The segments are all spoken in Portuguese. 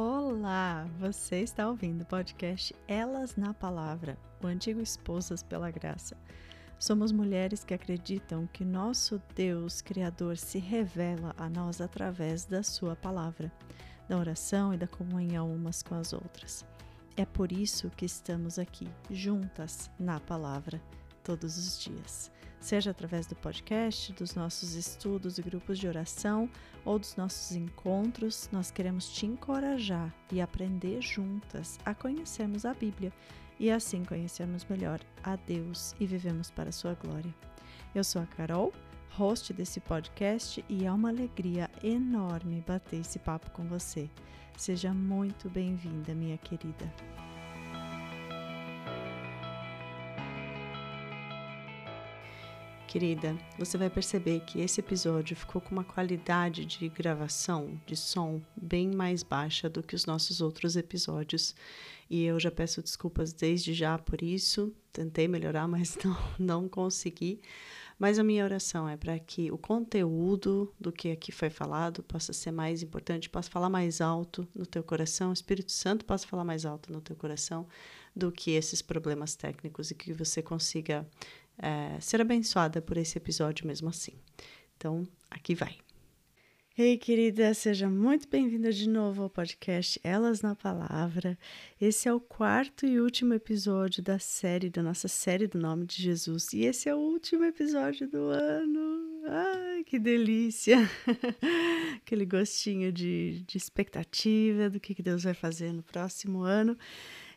Olá! Você está ouvindo o podcast Elas na Palavra, o antigo Esposas pela Graça. Somos mulheres que acreditam que nosso Deus Criador se revela a nós através da Sua palavra, da oração e da comunhão umas com as outras. É por isso que estamos aqui, juntas na palavra, todos os dias seja através do podcast, dos nossos estudos e grupos de oração ou dos nossos encontros, nós queremos te encorajar e aprender juntas a conhecermos a Bíblia e assim conhecermos melhor a Deus e vivemos para a sua glória. Eu sou a Carol, host desse podcast e é uma alegria enorme bater esse papo com você. Seja muito bem-vinda, minha querida. Querida, você vai perceber que esse episódio ficou com uma qualidade de gravação, de som, bem mais baixa do que os nossos outros episódios. E eu já peço desculpas desde já por isso. Tentei melhorar, mas não, não consegui. Mas a minha oração é para que o conteúdo do que aqui foi falado possa ser mais importante, possa falar mais alto no teu coração, o Espírito Santo possa falar mais alto no teu coração do que esses problemas técnicos e que você consiga é, ser abençoada por esse episódio mesmo assim. Então, aqui vai. Ei, querida, seja muito bem-vinda de novo ao podcast Elas na Palavra. Esse é o quarto e último episódio da série, da nossa série do Nome de Jesus. E esse é o último episódio do ano. Ai, que delícia! Aquele gostinho de, de expectativa do que Deus vai fazer no próximo ano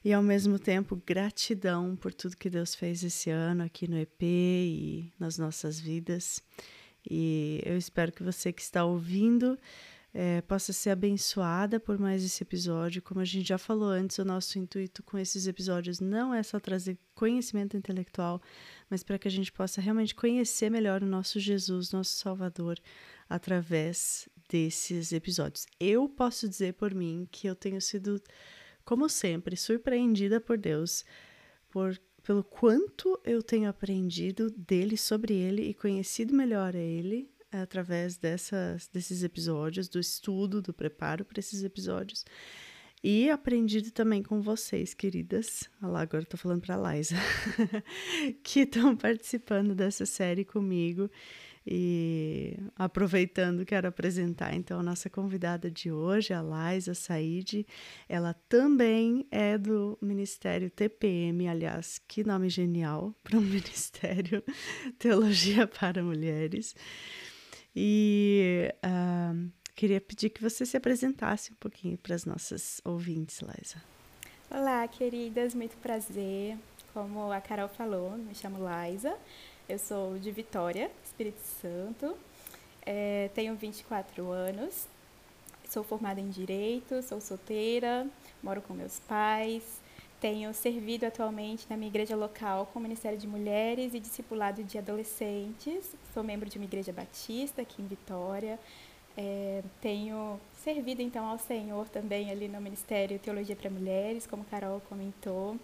e ao mesmo tempo gratidão por tudo que Deus fez esse ano aqui no EP e nas nossas vidas. E eu espero que você que está ouvindo é, possa ser abençoada por mais esse episódio. Como a gente já falou antes, o nosso intuito com esses episódios não é só trazer conhecimento intelectual, mas para que a gente possa realmente conhecer melhor o nosso Jesus, nosso Salvador, através desses episódios. Eu posso dizer por mim que eu tenho sido como sempre, surpreendida por Deus, por, pelo quanto eu tenho aprendido dele, sobre ele e conhecido melhor a ele através dessas, desses episódios, do estudo, do preparo para esses episódios. E aprendido também com vocês, queridas. Olha lá, agora estou falando para a Liza, que estão participando dessa série comigo. E aproveitando, quero apresentar então a nossa convidada de hoje, a Laisa Said. Ela também é do Ministério TPM, aliás, que nome genial para um ministério Teologia para Mulheres. E uh, queria pedir que você se apresentasse um pouquinho para as nossas ouvintes, Laisa. Olá, queridas, muito prazer. Como a Carol falou, me chamo Laisa. Eu sou de Vitória, Espírito Santo, é, tenho 24 anos, sou formada em Direito, sou solteira, moro com meus pais, tenho servido atualmente na minha igreja local com o Ministério de Mulheres e Discipulado de Adolescentes, sou membro de uma igreja batista aqui em Vitória, é, tenho servido então ao Senhor também ali no Ministério Teologia para Mulheres, como Carol comentou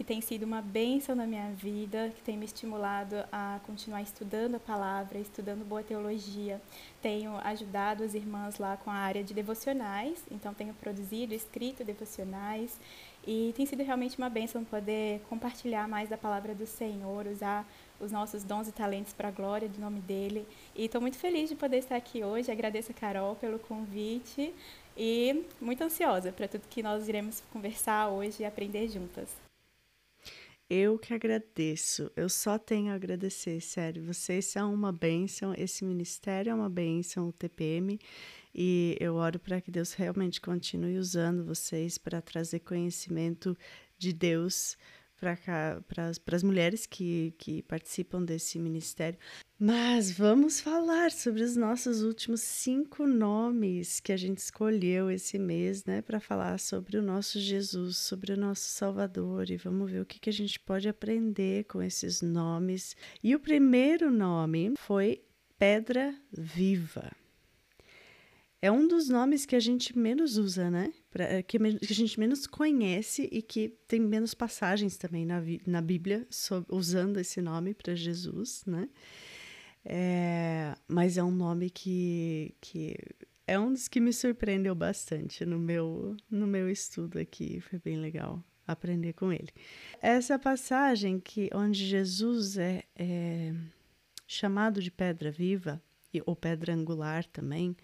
que tem sido uma bênção na minha vida, que tem me estimulado a continuar estudando a palavra, estudando boa teologia. Tenho ajudado as irmãs lá com a área de devocionais, então tenho produzido, escrito devocionais e tem sido realmente uma bênção poder compartilhar mais da palavra do Senhor, usar os nossos dons e talentos para a glória do nome dele. E estou muito feliz de poder estar aqui hoje. Agradeço a Carol pelo convite e muito ansiosa para tudo que nós iremos conversar hoje e aprender juntas. Eu que agradeço, eu só tenho a agradecer, sério. Vocês são uma bênção, esse ministério é uma bênção, o TPM, e eu oro para que Deus realmente continue usando vocês para trazer conhecimento de Deus para as mulheres que, que participam desse ministério. Mas vamos falar sobre os nossos últimos cinco nomes que a gente escolheu esse mês, né, para falar sobre o nosso Jesus, sobre o nosso Salvador, e vamos ver o que, que a gente pode aprender com esses nomes. E o primeiro nome foi Pedra Viva é um dos nomes que a gente menos usa, né? Pra, é, que, a gente menos conhece e que tem menos passagens também na, na Bíblia usando esse nome para Jesus, né? É, mas é um nome que, que é um dos que me surpreendeu bastante no meu, no meu estudo aqui. Foi bem legal aprender com ele. Essa passagem que onde Jesus é, é chamado de pedra viva, ou pedra angular também,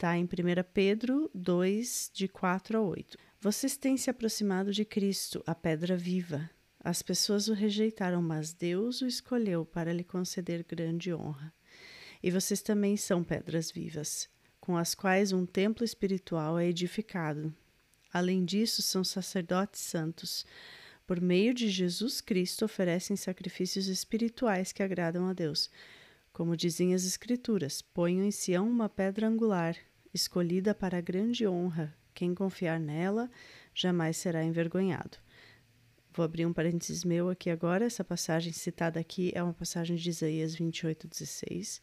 está em 1 Pedro 2, de 4 a 8. Vocês têm se aproximado de Cristo, a pedra viva. As pessoas o rejeitaram, mas Deus o escolheu para lhe conceder grande honra. E vocês também são pedras vivas, com as quais um templo espiritual é edificado. Além disso, são sacerdotes santos. Por meio de Jesus Cristo, oferecem sacrifícios espirituais que agradam a Deus. Como dizem as Escrituras: ponham em Sião uma pedra angular, escolhida para grande honra, quem confiar nela jamais será envergonhado. Vou abrir um parênteses meu aqui agora. Essa passagem citada aqui é uma passagem de Isaías 28, 16.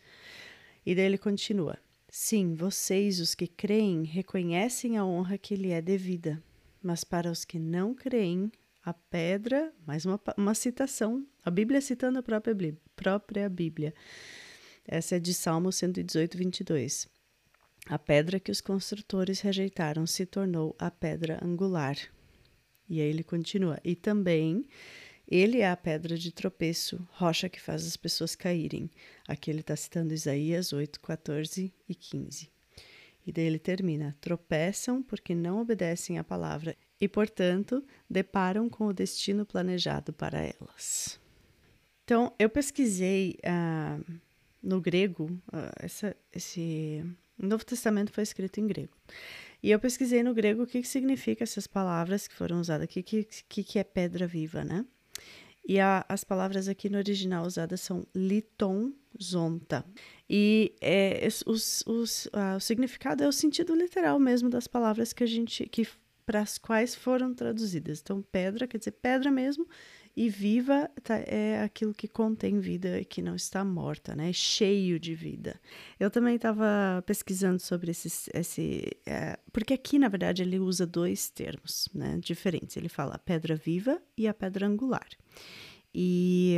E daí ele continua: Sim, vocês, os que creem, reconhecem a honra que lhe é devida. Mas para os que não creem, a pedra, mais uma, uma citação, a Bíblia citando a própria, própria Bíblia. Essa é de Salmo 118, 22. A pedra que os construtores rejeitaram se tornou a pedra angular. E aí ele continua: E também ele é a pedra de tropeço, rocha que faz as pessoas caírem. Aqui ele está citando Isaías 8, 14 e 15. E daí ele termina: tropeçam porque não obedecem à palavra e, portanto, deparam com o destino planejado para elas. Então, eu pesquisei uh, no grego, uh, essa, esse o Novo Testamento foi escrito em grego. E eu pesquisei no grego o que, que significa essas palavras que foram usadas aqui, que, que, que é pedra viva, né? E a, as palavras aqui no original usadas são liton zonta. E é, os, os, o significado é o sentido literal mesmo das palavras que a gente que para as quais foram traduzidas. Então, pedra quer dizer pedra mesmo, e viva tá, é aquilo que contém vida e que não está morta, né? Cheio de vida. Eu também estava pesquisando sobre esse. esse é, porque aqui, na verdade, ele usa dois termos né, diferentes. Ele fala a pedra viva e a pedra angular. E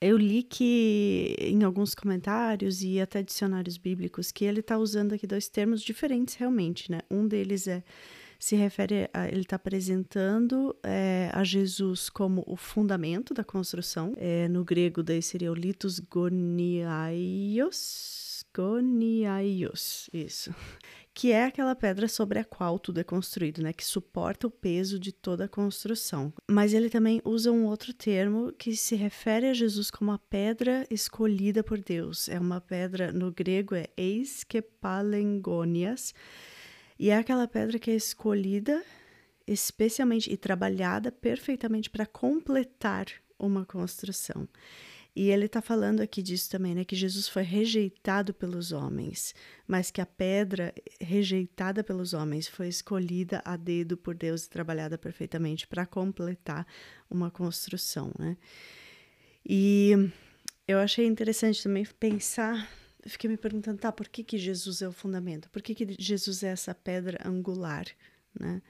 eu li que em alguns comentários e até dicionários bíblicos que ele está usando aqui dois termos diferentes realmente, né? Um deles é se refere a ele está apresentando é, a Jesus como o fundamento da construção. É, no grego daí seria o litos goniaios, goniaios, isso. Que é aquela pedra sobre a qual tudo é construído, né? Que suporta o peso de toda a construção. Mas ele também usa um outro termo que se refere a Jesus como a pedra escolhida por Deus. É uma pedra, no grego é eiskepalengonias, e é aquela pedra que é escolhida especialmente e trabalhada perfeitamente para completar uma construção. E ele está falando aqui disso também, né? Que Jesus foi rejeitado pelos homens, mas que a pedra rejeitada pelos homens foi escolhida a dedo por Deus e trabalhada perfeitamente para completar uma construção, né? E eu achei interessante também pensar fiquei me perguntando, tá, por que, que Jesus é o fundamento? Por que, que Jesus é essa pedra angular, né?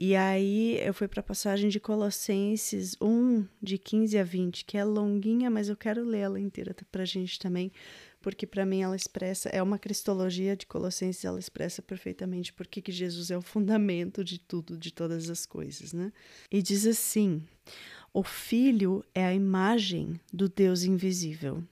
E aí eu fui para a passagem de Colossenses 1, de 15 a 20, que é longuinha, mas eu quero ler ela inteira para a gente também, porque para mim ela expressa, é uma cristologia de Colossenses, ela expressa perfeitamente por que, Jesus é o fundamento de tudo, de todas as coisas, né? E diz assim: o Filho é a imagem do Deus invisível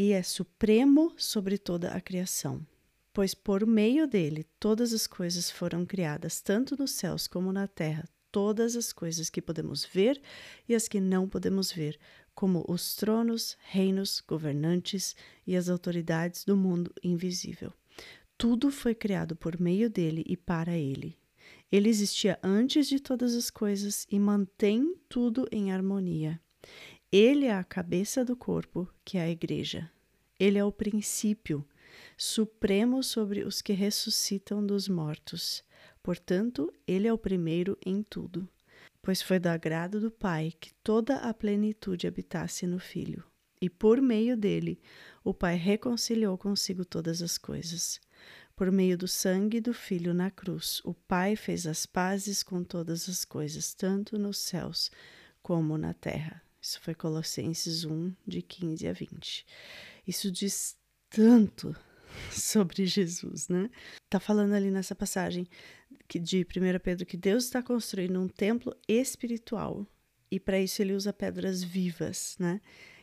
e é supremo sobre toda a criação. Pois por meio dele todas as coisas foram criadas, tanto nos céus como na terra, todas as coisas que podemos ver e as que não podemos ver, como os tronos, reinos, governantes e as autoridades do mundo invisível. Tudo foi criado por meio dele e para ele. Ele existia antes de todas as coisas e mantém tudo em harmonia. Ele é a cabeça do corpo, que é a igreja. Ele é o princípio supremo sobre os que ressuscitam dos mortos. Portanto, ele é o primeiro em tudo, pois foi do agrado do Pai que toda a plenitude habitasse no Filho. E por meio dele, o Pai reconciliou consigo todas as coisas. Por meio do sangue do Filho na cruz, o Pai fez as pazes com todas as coisas, tanto nos céus como na terra. Isso foi Colossenses 1, de 15 a 20. Isso diz tanto sobre Jesus, né? Tá falando ali nessa passagem que de 1 Pedro que Deus está construindo um templo espiritual e para isso ele usa pedras vivas, né?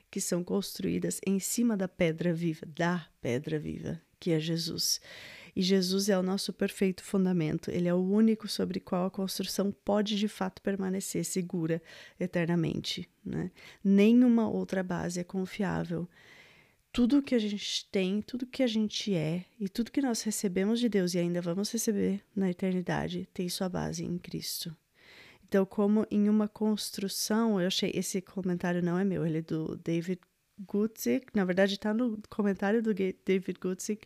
Que são construídas em cima da pedra viva, da pedra viva, que é Jesus. E Jesus é o nosso perfeito fundamento, ele é o único sobre qual a construção pode de fato permanecer segura eternamente. Né? Nenhuma outra base é confiável. Tudo que a gente tem, tudo que a gente é e tudo que nós recebemos de Deus e ainda vamos receber na eternidade tem sua base em Cristo. Então, como em uma construção, eu achei esse comentário não é meu, ele é do David Gutzik, na verdade está no comentário do David Gutzik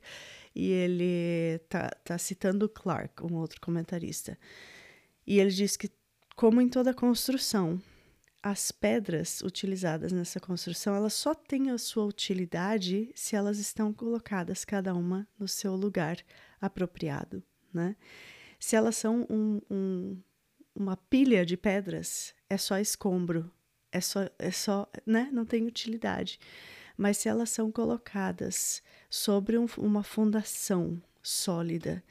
e ele tá, tá citando Clark, um outro comentarista. E ele diz que, como em toda construção, as pedras utilizadas nessa construção, elas só têm a sua utilidade se elas estão colocadas cada uma no seu lugar apropriado, né? Se elas são um, um, uma pilha de pedras, é só escombro, é só, é só, né? Não tem utilidade. Mas se elas são colocadas sobre um, uma fundação sólida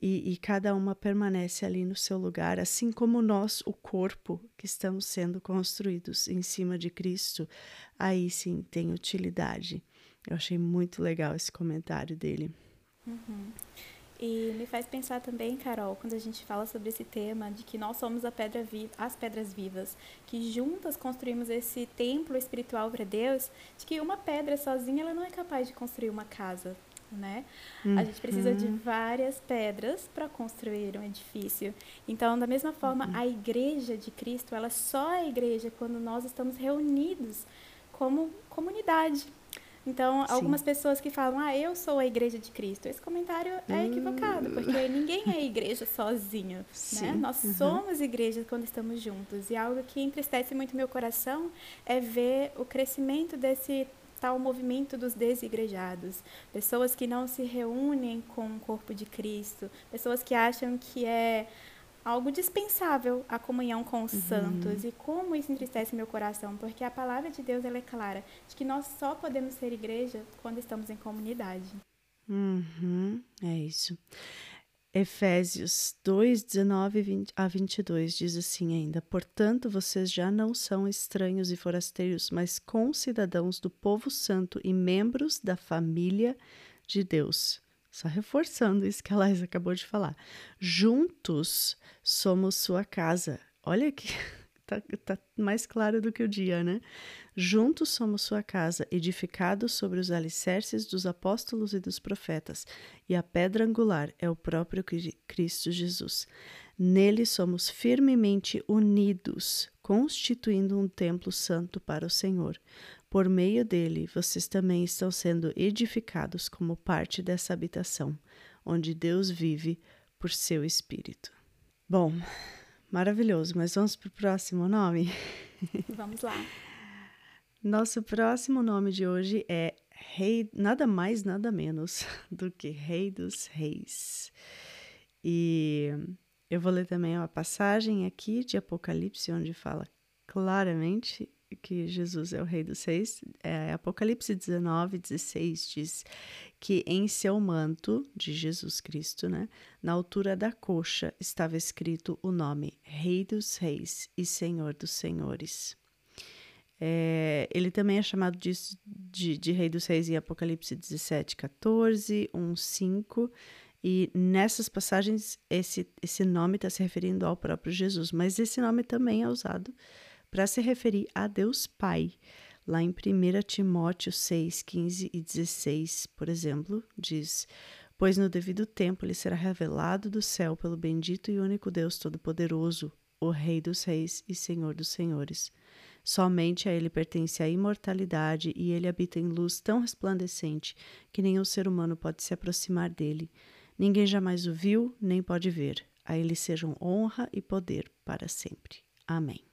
e, e, cada uma permanece ali no seu lugar, assim como nós, o corpo, que estamos sendo construídos em cima de Cristo, aí sim tem utilidade. Eu achei muito legal esse comentário dele. Uhum. E me faz pensar também, Carol, quando a gente fala sobre esse tema de que nós somos pedra as pedras vivas, que juntas construímos esse templo espiritual para Deus, de que uma pedra sozinha ela não é capaz de construir uma casa, né? Uhum. A gente precisa de uhum. várias pedras para construir um edifício. Então, da mesma forma, uhum. a igreja de Cristo, ela só é igreja quando nós estamos reunidos como comunidade, então, Sim. algumas pessoas que falam, ah, eu sou a igreja de Cristo, esse comentário é hum. equivocado, porque ninguém é igreja sozinho, né? Nós uhum. somos igreja quando estamos juntos. E algo que entristece muito meu coração é ver o crescimento desse tal movimento dos desigrejados, pessoas que não se reúnem com o corpo de Cristo, pessoas que acham que é algo dispensável a comunhão com os uhum. santos. E como isso entristece meu coração, porque a palavra de Deus ela é clara, de que nós só podemos ser igreja quando estamos em comunidade. Uhum, é isso. Efésios 2, 19 a 22 diz assim ainda: Portanto, vocês já não são estranhos e forasteiros, mas concidadãos do povo santo e membros da família de Deus só reforçando isso que a Laís acabou de falar. Juntos somos sua casa. Olha que tá, tá, mais claro do que o dia, né? Juntos somos sua casa, edificados sobre os alicerces dos apóstolos e dos profetas, e a pedra angular é o próprio Cristo Jesus. Nele somos firmemente unidos, constituindo um templo santo para o Senhor. Por meio dele, vocês também estão sendo edificados como parte dessa habitação, onde Deus vive por seu Espírito. Bom, maravilhoso, mas vamos para o próximo nome? Vamos lá. Nosso próximo nome de hoje é Rei, nada mais, nada menos do que Rei dos Reis. E eu vou ler também uma passagem aqui de Apocalipse, onde fala claramente que Jesus é o Rei dos Reis, é, Apocalipse 19, 16 diz que em seu manto de Jesus Cristo, né, na altura da coxa, estava escrito o nome Rei dos Reis e Senhor dos Senhores. É, ele também é chamado de, de, de, Rei dos Reis em Apocalipse 17, 14, 1, 5. E nessas passagens, esse, esse nome está se referindo ao próprio Jesus, mas esse nome também é usado para se referir a Deus Pai. Lá em 1 Timóteo 6, 15 e 16, por exemplo, diz: Pois no devido tempo lhe será revelado do céu pelo bendito e único Deus Todo-Poderoso, o Rei dos Reis e Senhor dos Senhores. Somente a ele pertence a imortalidade e ele habita em luz tão resplandecente que nenhum ser humano pode se aproximar dele. Ninguém jamais o viu, nem pode ver. A ele sejam honra e poder para sempre. Amém.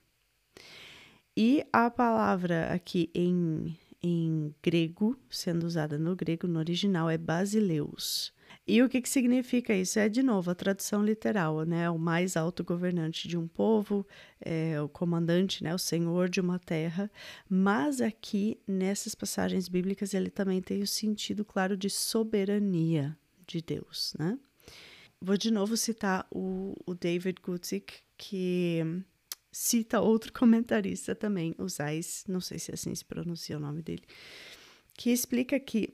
E a palavra aqui em, em grego, sendo usada no grego, no original, é basileus. E o que, que significa isso? É, de novo, a tradução literal, né? O mais alto governante de um povo, é, o comandante, né? O senhor de uma terra. Mas aqui, nessas passagens bíblicas, ele também tem o sentido claro de soberania de Deus, né? Vou de novo citar o, o David Guzik, que cita outro comentarista também, o Zais, não sei se assim se pronuncia o nome dele, que explica que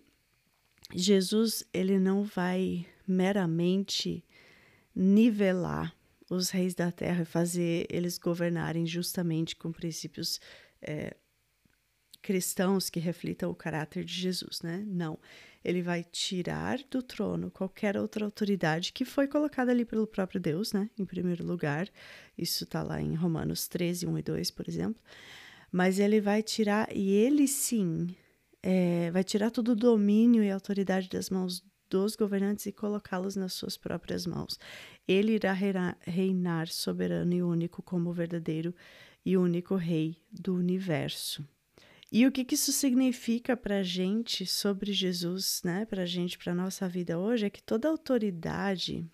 Jesus ele não vai meramente nivelar os reis da terra e fazer eles governarem justamente com princípios é, cristãos que reflitam o caráter de Jesus, né? Não. Ele vai tirar do trono qualquer outra autoridade que foi colocada ali pelo próprio Deus, né? Em primeiro lugar. Isso está lá em Romanos 13, 1 e 2, por exemplo. Mas ele vai tirar, e ele sim é, vai tirar todo o domínio e autoridade das mãos dos governantes e colocá-los nas suas próprias mãos. Ele irá reinar soberano e único como o verdadeiro e único rei do universo. E o que, que isso significa para a gente sobre Jesus, né? Para a gente, para nossa vida hoje, é que toda autoridade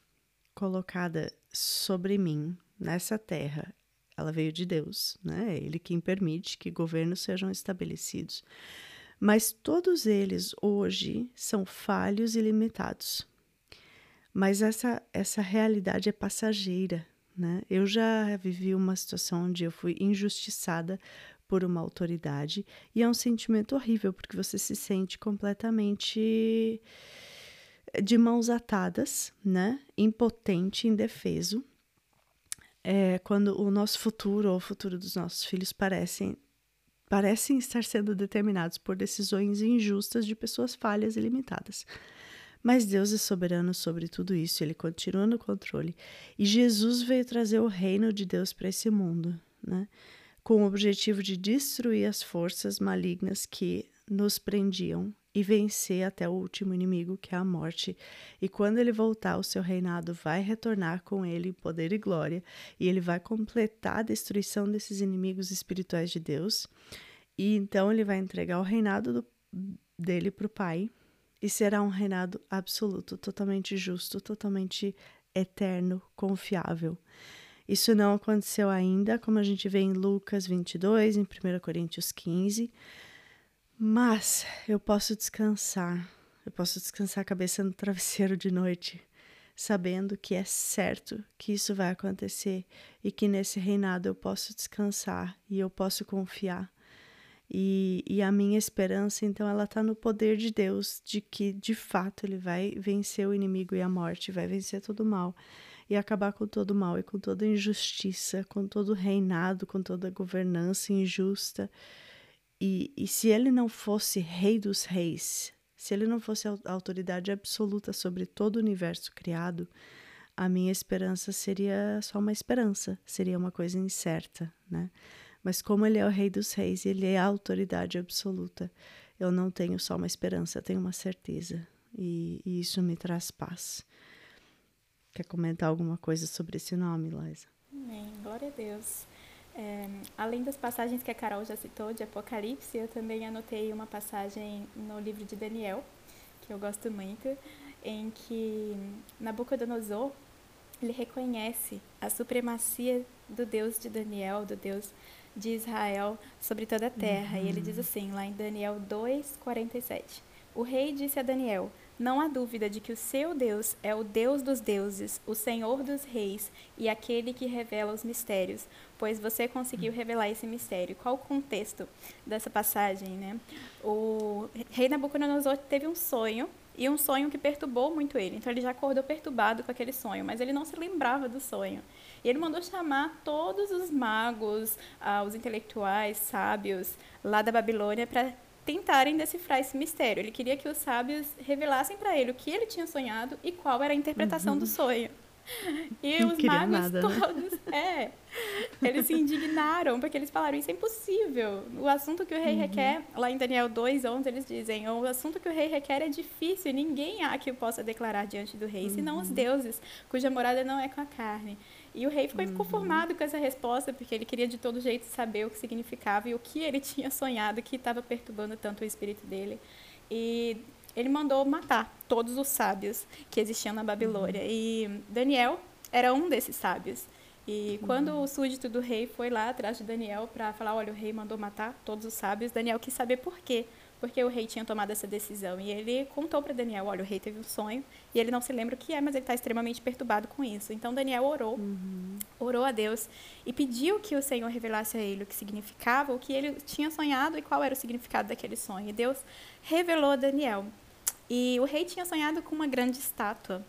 colocada sobre mim nessa terra, ela veio de Deus, né? É Ele quem permite que governos sejam estabelecidos. Mas todos eles hoje são falhos e limitados. Mas essa, essa realidade é passageira. Né? Eu já vivi uma situação onde eu fui injustiçada por uma autoridade e é um sentimento horrível porque você se sente completamente de mãos atadas, né? Impotente, indefeso. É quando o nosso futuro ou o futuro dos nossos filhos parecem parecem estar sendo determinados por decisões injustas de pessoas falhas e limitadas. Mas Deus é soberano sobre tudo isso, ele continua no controle. E Jesus veio trazer o reino de Deus para esse mundo, né? Com o objetivo de destruir as forças malignas que nos prendiam e vencer até o último inimigo, que é a morte. E quando ele voltar, o seu reinado vai retornar com ele poder e glória, e ele vai completar a destruição desses inimigos espirituais de Deus. E então ele vai entregar o reinado do, dele para o Pai, e será um reinado absoluto, totalmente justo, totalmente eterno, confiável. Isso não aconteceu ainda, como a gente vê em Lucas 22, em 1 Coríntios 15 mas eu posso descansar, eu posso descansar a cabeça no travesseiro de noite, sabendo que é certo que isso vai acontecer e que nesse reinado eu posso descansar e eu posso confiar. E, e a minha esperança, então, ela está no poder de Deus, de que de fato Ele vai vencer o inimigo e a morte, vai vencer todo o mal e acabar com todo o mal e com toda injustiça, com todo reinado, com toda governança injusta e, e se ele não fosse rei dos reis, se ele não fosse a autoridade absoluta sobre todo o universo criado, a minha esperança seria só uma esperança, seria uma coisa incerta, né? Mas como ele é o rei dos reis, ele é a autoridade absoluta, eu não tenho só uma esperança, tenho uma certeza. E, e isso me traz paz. Quer comentar alguma coisa sobre esse nome, Liza? Amém. Glória a Deus. É, além das passagens que a Carol já citou de Apocalipse, eu também anotei uma passagem no livro de Daniel, que eu gosto muito, em que Nabucodonosor ele reconhece a supremacia do Deus de Daniel, do Deus de Israel sobre toda a terra. Uhum. E ele diz assim, lá em Daniel 2:47. O rei disse a Daniel: não há dúvida de que o seu Deus é o Deus dos deuses, o Senhor dos reis e aquele que revela os mistérios, pois você conseguiu revelar esse mistério. Qual o contexto dessa passagem, né? O rei Nabucodonosor teve um sonho e um sonho que perturbou muito ele. Então ele já acordou perturbado com aquele sonho, mas ele não se lembrava do sonho. E ele mandou chamar todos os magos, ah, os intelectuais, sábios lá da Babilônia para tentarem decifrar esse mistério. Ele queria que os sábios revelassem para ele o que ele tinha sonhado e qual era a interpretação uhum. do sonho. E Não os magos nada, né? todos, né? é, eles se indignaram, porque eles falaram, isso é impossível. O assunto que o rei uhum. requer, lá em Daniel 2:11 eles dizem, o assunto que o rei requer é difícil, ninguém há que o possa declarar diante do rei, uhum. senão os uhum. deuses, cuja morada não é com a carne. E o rei ficou uhum. inconformado com essa resposta, porque ele queria de todo jeito saber o que significava e o que ele tinha sonhado que estava perturbando tanto o espírito dele. E ele mandou matar todos os sábios que existiam na Babilônia. Uhum. E Daniel era um desses sábios. E uhum. quando o súdito do rei foi lá atrás de Daniel para falar, olha, o rei mandou matar todos os sábios, Daniel quis saber por quê porque o rei tinha tomado essa decisão. E ele contou para Daniel: olha, o rei teve um sonho e ele não se lembra o que é, mas ele está extremamente perturbado com isso. Então Daniel orou, uhum. orou a Deus e pediu que o Senhor revelasse a ele o que significava, o que ele tinha sonhado e qual era o significado daquele sonho. E Deus revelou a Daniel. E o rei tinha sonhado com uma grande estátua.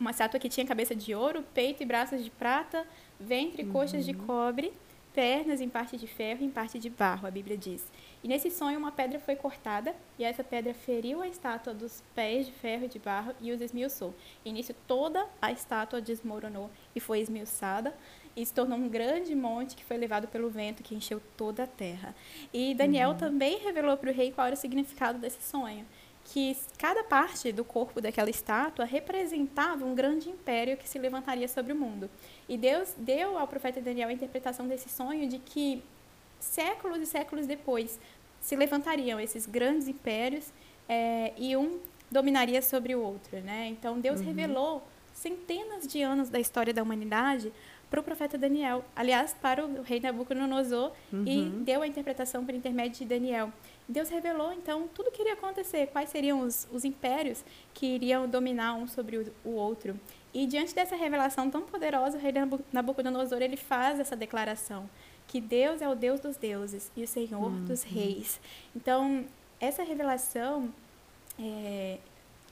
Uma estátua que tinha cabeça de ouro, peito e braços de prata, ventre e uhum. coxas de uhum. cobre, pernas em parte de ferro e em parte de barro, a Bíblia diz. E nesse sonho, uma pedra foi cortada, e essa pedra feriu a estátua dos pés de ferro e de barro e os esmiuçou. E nisso, toda a estátua desmoronou e foi esmiuçada, e se tornou um grande monte que foi levado pelo vento, que encheu toda a terra. E Daniel uhum. também revelou para o rei qual era o significado desse sonho. Que cada parte do corpo daquela estátua representava um grande império que se levantaria sobre o mundo. E Deus deu ao profeta Daniel a interpretação desse sonho de que séculos e séculos depois, se levantariam esses grandes impérios é, e um dominaria sobre o outro, né? Então Deus uhum. revelou centenas de anos da história da humanidade para o profeta Daniel, aliás, para o rei Nabucodonosor uhum. e deu a interpretação por intermédio de Daniel. Deus revelou então tudo o que iria acontecer, quais seriam os, os impérios que iriam dominar um sobre o, o outro. E diante dessa revelação tão poderosa, o rei Nabucodonosor ele faz essa declaração que Deus é o Deus dos deuses e o Senhor uhum. dos reis. Então, essa revelação é,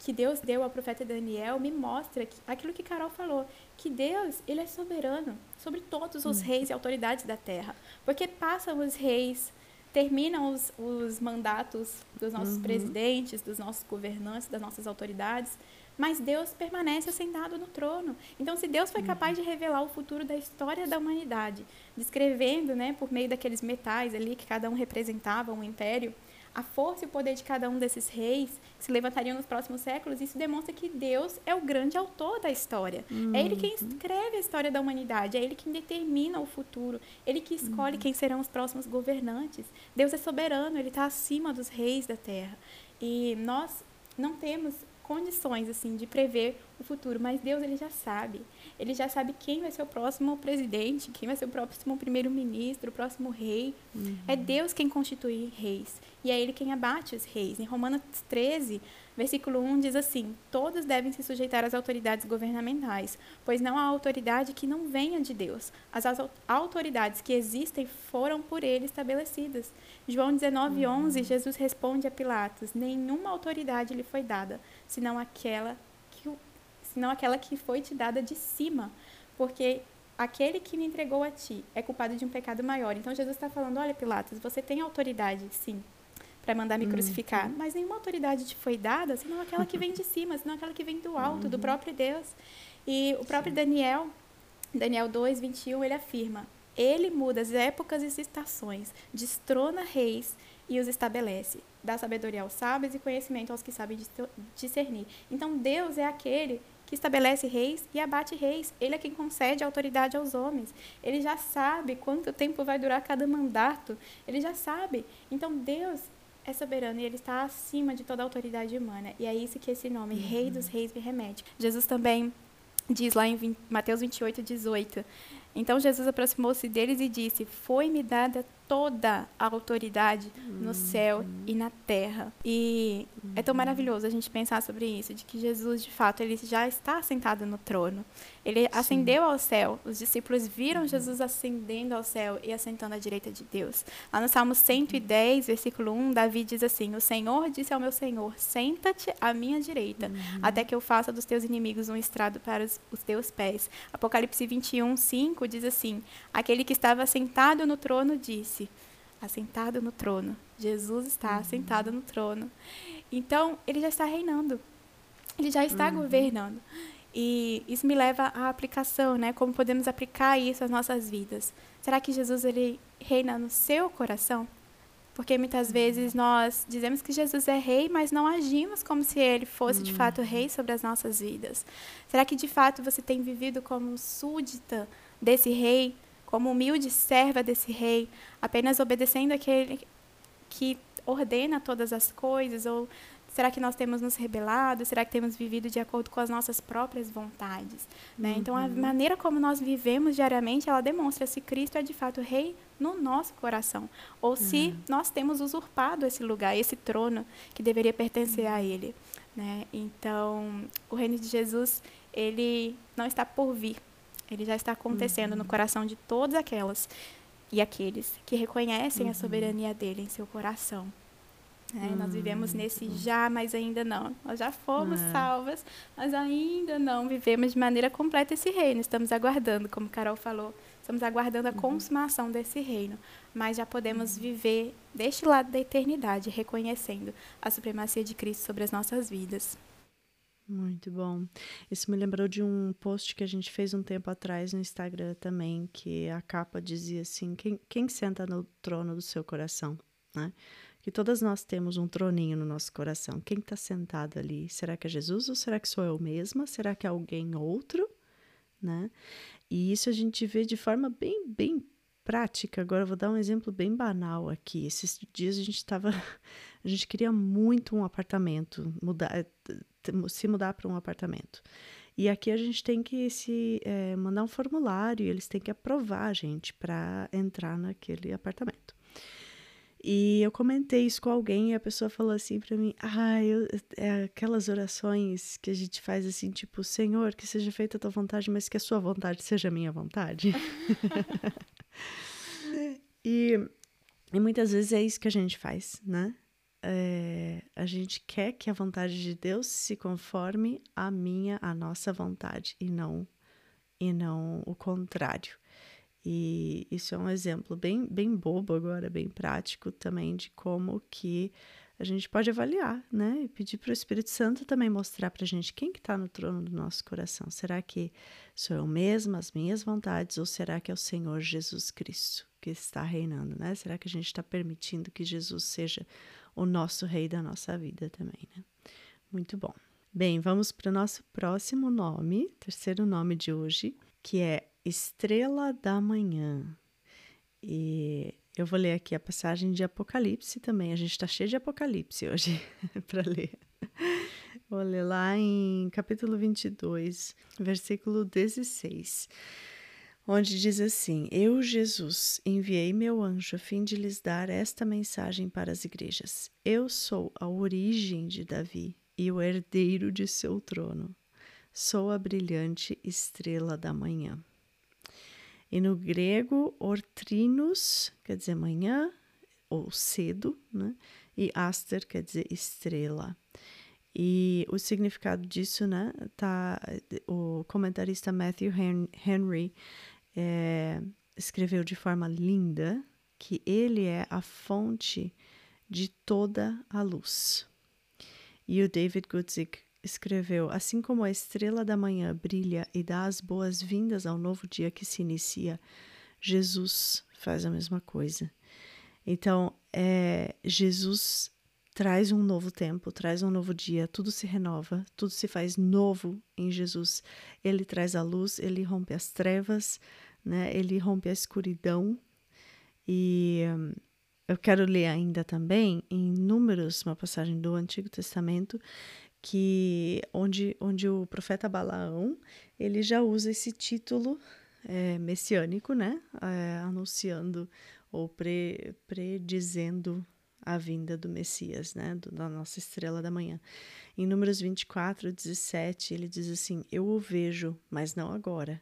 que Deus deu ao profeta Daniel me mostra que, aquilo que Carol falou, que Deus ele é soberano sobre todos os uhum. reis e autoridades da terra. Porque passam os reis, terminam os, os mandatos dos nossos uhum. presidentes, dos nossos governantes, das nossas autoridades, mas Deus permanece sentado no trono. Então, se Deus foi capaz de revelar o futuro da história da humanidade, descrevendo, né, por meio daqueles metais ali que cada um representava um império, a força e o poder de cada um desses reis que se levantariam nos próximos séculos, isso demonstra que Deus é o grande autor da história. Uhum. É Ele quem uhum. escreve a história da humanidade, é Ele quem determina o futuro, Ele que escolhe uhum. quem serão os próximos governantes. Deus é soberano, Ele está acima dos reis da terra. E nós não temos condições assim de prever o futuro, mas Deus ele já sabe. Ele já sabe quem vai ser o próximo presidente, quem vai ser o próximo primeiro-ministro, o próximo rei. Uhum. É Deus quem constitui reis. E é ele quem abate os reis. Em Romanos 13, Versículo 1 diz assim: Todos devem se sujeitar às autoridades governamentais, pois não há autoridade que não venha de Deus. As autoridades que existem foram por ele estabelecidas. João 19, uhum. 11, Jesus responde a Pilatos: Nenhuma autoridade lhe foi dada, senão aquela que, senão aquela que foi te dada de cima, porque aquele que me entregou a ti é culpado de um pecado maior. Então Jesus está falando: Olha, Pilatos, você tem autoridade, sim para mandar me uhum. crucificar, mas nenhuma autoridade te foi dada, senão aquela que vem de cima, senão aquela que vem do alto, uhum. do próprio Deus. E o próprio Sim. Daniel, Daniel 2, 21, ele afirma: Ele muda as épocas e as estações, destrona reis e os estabelece, dá sabedoria aos sábios e conhecimento aos que sabem discernir. Então Deus é aquele que estabelece reis e abate reis. Ele é quem concede autoridade aos homens. Ele já sabe quanto tempo vai durar cada mandato. Ele já sabe. Então Deus é soberano e ele está acima de toda a autoridade humana. E é isso que esse nome, uhum. Rei dos Reis, me remete. Jesus também diz lá em 20, Mateus 28, 18. Então Jesus aproximou-se deles e disse: Foi-me dada toda a autoridade no uhum. céu e na terra. E é tão maravilhoso a gente pensar sobre isso, de que Jesus, de fato, ele já está sentado no trono. Ele Sim. ascendeu ao céu. Os discípulos viram. Jesus ascendendo ao céu e assentando à direita de Deus. Lá no Salmo 110, versículo 1, Davi diz assim: O Senhor disse ao meu Senhor: Senta-te à minha direita, uhum. até que eu faça dos teus inimigos um estrado para os, os teus pés. Apocalipse 21, 5 diz assim: Aquele que estava sentado no trono disse: assentado no trono. Jesus está uhum. assentado no trono. Então, ele já está reinando. Ele já está uhum. governando. E isso me leva à aplicação, né? Como podemos aplicar isso às nossas vidas? Será que Jesus ele reina no seu coração? Porque muitas uhum. vezes nós dizemos que Jesus é rei, mas não agimos como se ele fosse de fato rei sobre as nossas vidas. Será que de fato você tem vivido como súdita desse rei? como humilde serva desse rei, apenas obedecendo aquele que ordena todas as coisas, ou Será que nós temos nos rebelado? Será que temos vivido de acordo com as nossas próprias vontades? Né? Uhum. Então, a maneira como nós vivemos diariamente, ela demonstra se Cristo é de fato rei no nosso coração, ou se uhum. nós temos usurpado esse lugar, esse trono que deveria pertencer a Ele. Né? Então, o reino de Jesus, ele não está por vir, ele já está acontecendo uhum. no coração de todas aquelas e aqueles que reconhecem uhum. a soberania dele em seu coração. Né? Uhum. Nós vivemos nesse já, mas ainda não. Nós já fomos é. salvas, mas ainda não vivemos de maneira completa esse reino. Estamos aguardando, como Carol falou, estamos aguardando a uhum. consumação desse reino. Mas já podemos uhum. viver deste lado da eternidade, reconhecendo a supremacia de Cristo sobre as nossas vidas. Muito bom. Isso me lembrou de um post que a gente fez um tempo atrás no Instagram também, que a capa dizia assim: quem, quem senta no trono do seu coração? Né? Que todas nós temos um troninho no nosso coração. Quem está sentado ali? Será que é Jesus ou será que sou eu mesma? Será que é alguém outro? Né? E isso a gente vê de forma bem, bem prática. Agora eu vou dar um exemplo bem banal aqui. Esses dias a gente estava, a gente queria muito um apartamento, mudar, se mudar para um apartamento. E aqui a gente tem que se é, mandar um formulário, eles têm que aprovar a gente para entrar naquele apartamento. E eu comentei isso com alguém e a pessoa falou assim para mim: Ah, eu, é aquelas orações que a gente faz assim, tipo, Senhor, que seja feita a tua vontade, mas que a sua vontade seja a minha vontade. e, e muitas vezes é isso que a gente faz, né? É, a gente quer que a vontade de Deus se conforme à minha, à nossa vontade e não e não o contrário. E isso é um exemplo bem, bem bobo agora, bem prático também de como que a gente pode avaliar, né? E pedir para o Espírito Santo também mostrar para a gente quem que está no trono do nosso coração. Será que sou eu mesma, as minhas vontades, ou será que é o Senhor Jesus Cristo que está reinando, né? Será que a gente está permitindo que Jesus seja o nosso rei da nossa vida também, né? Muito bom. Bem, vamos para o nosso próximo nome, terceiro nome de hoje, que é Estrela da Manhã. E eu vou ler aqui a passagem de Apocalipse também. A gente está cheio de Apocalipse hoje para ler. Vou ler lá em capítulo 22, versículo 16 onde diz assim: Eu, Jesus, enviei meu anjo a fim de lhes dar esta mensagem para as igrejas. Eu sou a origem de Davi e o herdeiro de seu trono. Sou a brilhante estrela da manhã. E no grego, ortrinos quer dizer manhã ou cedo, né? E aster quer dizer estrela. E o significado disso, né, tá, o comentarista Matthew Henry é, escreveu de forma linda que ele é a fonte de toda a luz. E o David Guzik escreveu: Assim como a estrela da manhã brilha e dá as boas-vindas ao novo dia que se inicia, Jesus faz a mesma coisa. Então, é, Jesus traz um novo tempo, traz um novo dia, tudo se renova, tudo se faz novo em Jesus. Ele traz a luz, ele rompe as trevas, né? Ele rompe a escuridão. E eu quero ler ainda também em Números, uma passagem do Antigo Testamento, que onde, onde o profeta Balaão ele já usa esse título é, messiânico, né? É, anunciando ou pre, predizendo a vinda do Messias, né, do, da nossa estrela da manhã. Em Números 24, 17, ele diz assim: Eu o vejo, mas não agora.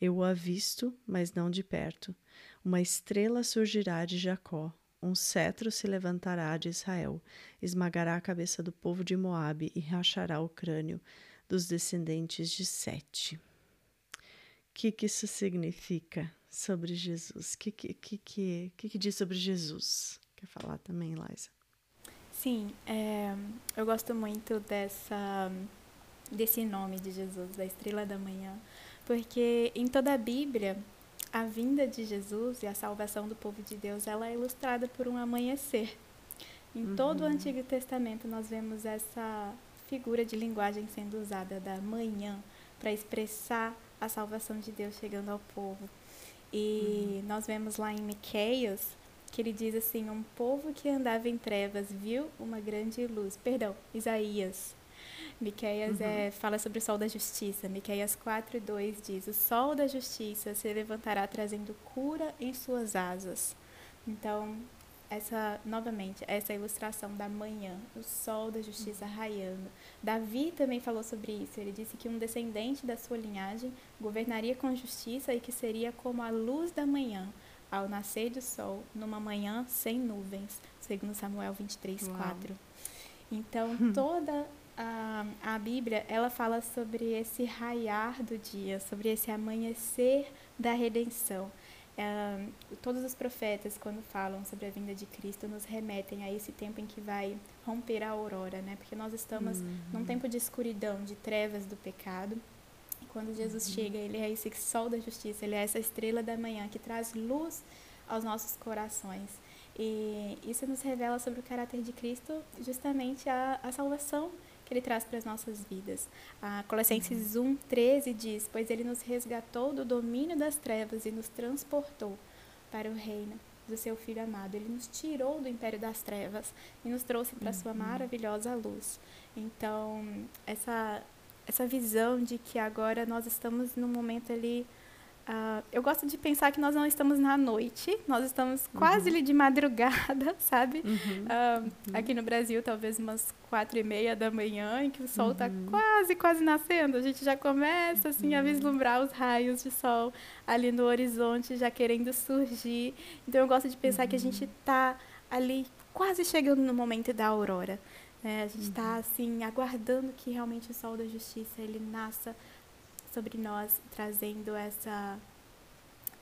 Eu o avisto, mas não de perto. Uma estrela surgirá de Jacó, um cetro se levantará de Israel, esmagará a cabeça do povo de Moabe e rachará o crânio dos descendentes de Sete. O que, que isso significa sobre Jesus? O que, que, que, que, que diz sobre Jesus? Quer falar também, Liza? Sim, é, eu gosto muito dessa, desse nome de Jesus, da estrela da manhã, porque em toda a Bíblia, a vinda de Jesus e a salvação do povo de Deus, ela é ilustrada por um amanhecer. Em uhum. todo o Antigo Testamento nós vemos essa figura de linguagem sendo usada da manhã para expressar a salvação de Deus chegando ao povo. E uhum. nós vemos lá em Miqueias que ele diz assim: Um povo que andava em trevas viu uma grande luz. Perdão, Isaías. Miqueias uhum. é, fala sobre o sol da justiça. Miqueias 4, 2 diz: O sol da justiça se levantará trazendo cura em suas asas. Então, essa novamente essa ilustração da manhã, o sol da justiça uhum. raiando. Davi também falou sobre isso. Ele disse que um descendente da sua linhagem governaria com justiça e que seria como a luz da manhã, ao nascer do sol, numa manhã sem nuvens, segundo Samuel 23, Uau. 4. Então, toda a, a Bíblia, ela fala sobre esse raiar do dia, sobre esse amanhecer da redenção. É, todos os profetas, quando falam sobre a vinda de Cristo, nos remetem a esse tempo em que vai romper a aurora, né? Porque nós estamos uhum. num tempo de escuridão, de trevas do pecado. E quando Jesus uhum. chega, ele é esse sol da justiça, ele é essa estrela da manhã que traz luz aos nossos corações. E isso nos revela sobre o caráter de Cristo, justamente a, a salvação que ele traz para as nossas vidas. A Colossenses 1, 13 diz: Pois ele nos resgatou do domínio das trevas e nos transportou para o reino do seu Filho amado. Ele nos tirou do império das trevas e nos trouxe para a sua uhum. maravilhosa luz. Então, essa, essa visão de que agora nós estamos num momento ali Uh, eu gosto de pensar que nós não estamos na noite, nós estamos uhum. quase ali de madrugada, sabe? Uhum. Uh, uhum. Aqui no Brasil, talvez umas quatro e meia da manhã, em que o sol está uhum. quase, quase nascendo. A gente já começa assim a uhum. vislumbrar os raios de sol ali no horizonte, já querendo surgir. Então eu gosto de pensar que a gente está ali quase chegando no momento da aurora. Né? A gente está assim aguardando que realmente o sol da justiça ele nasça sobre nós, trazendo essa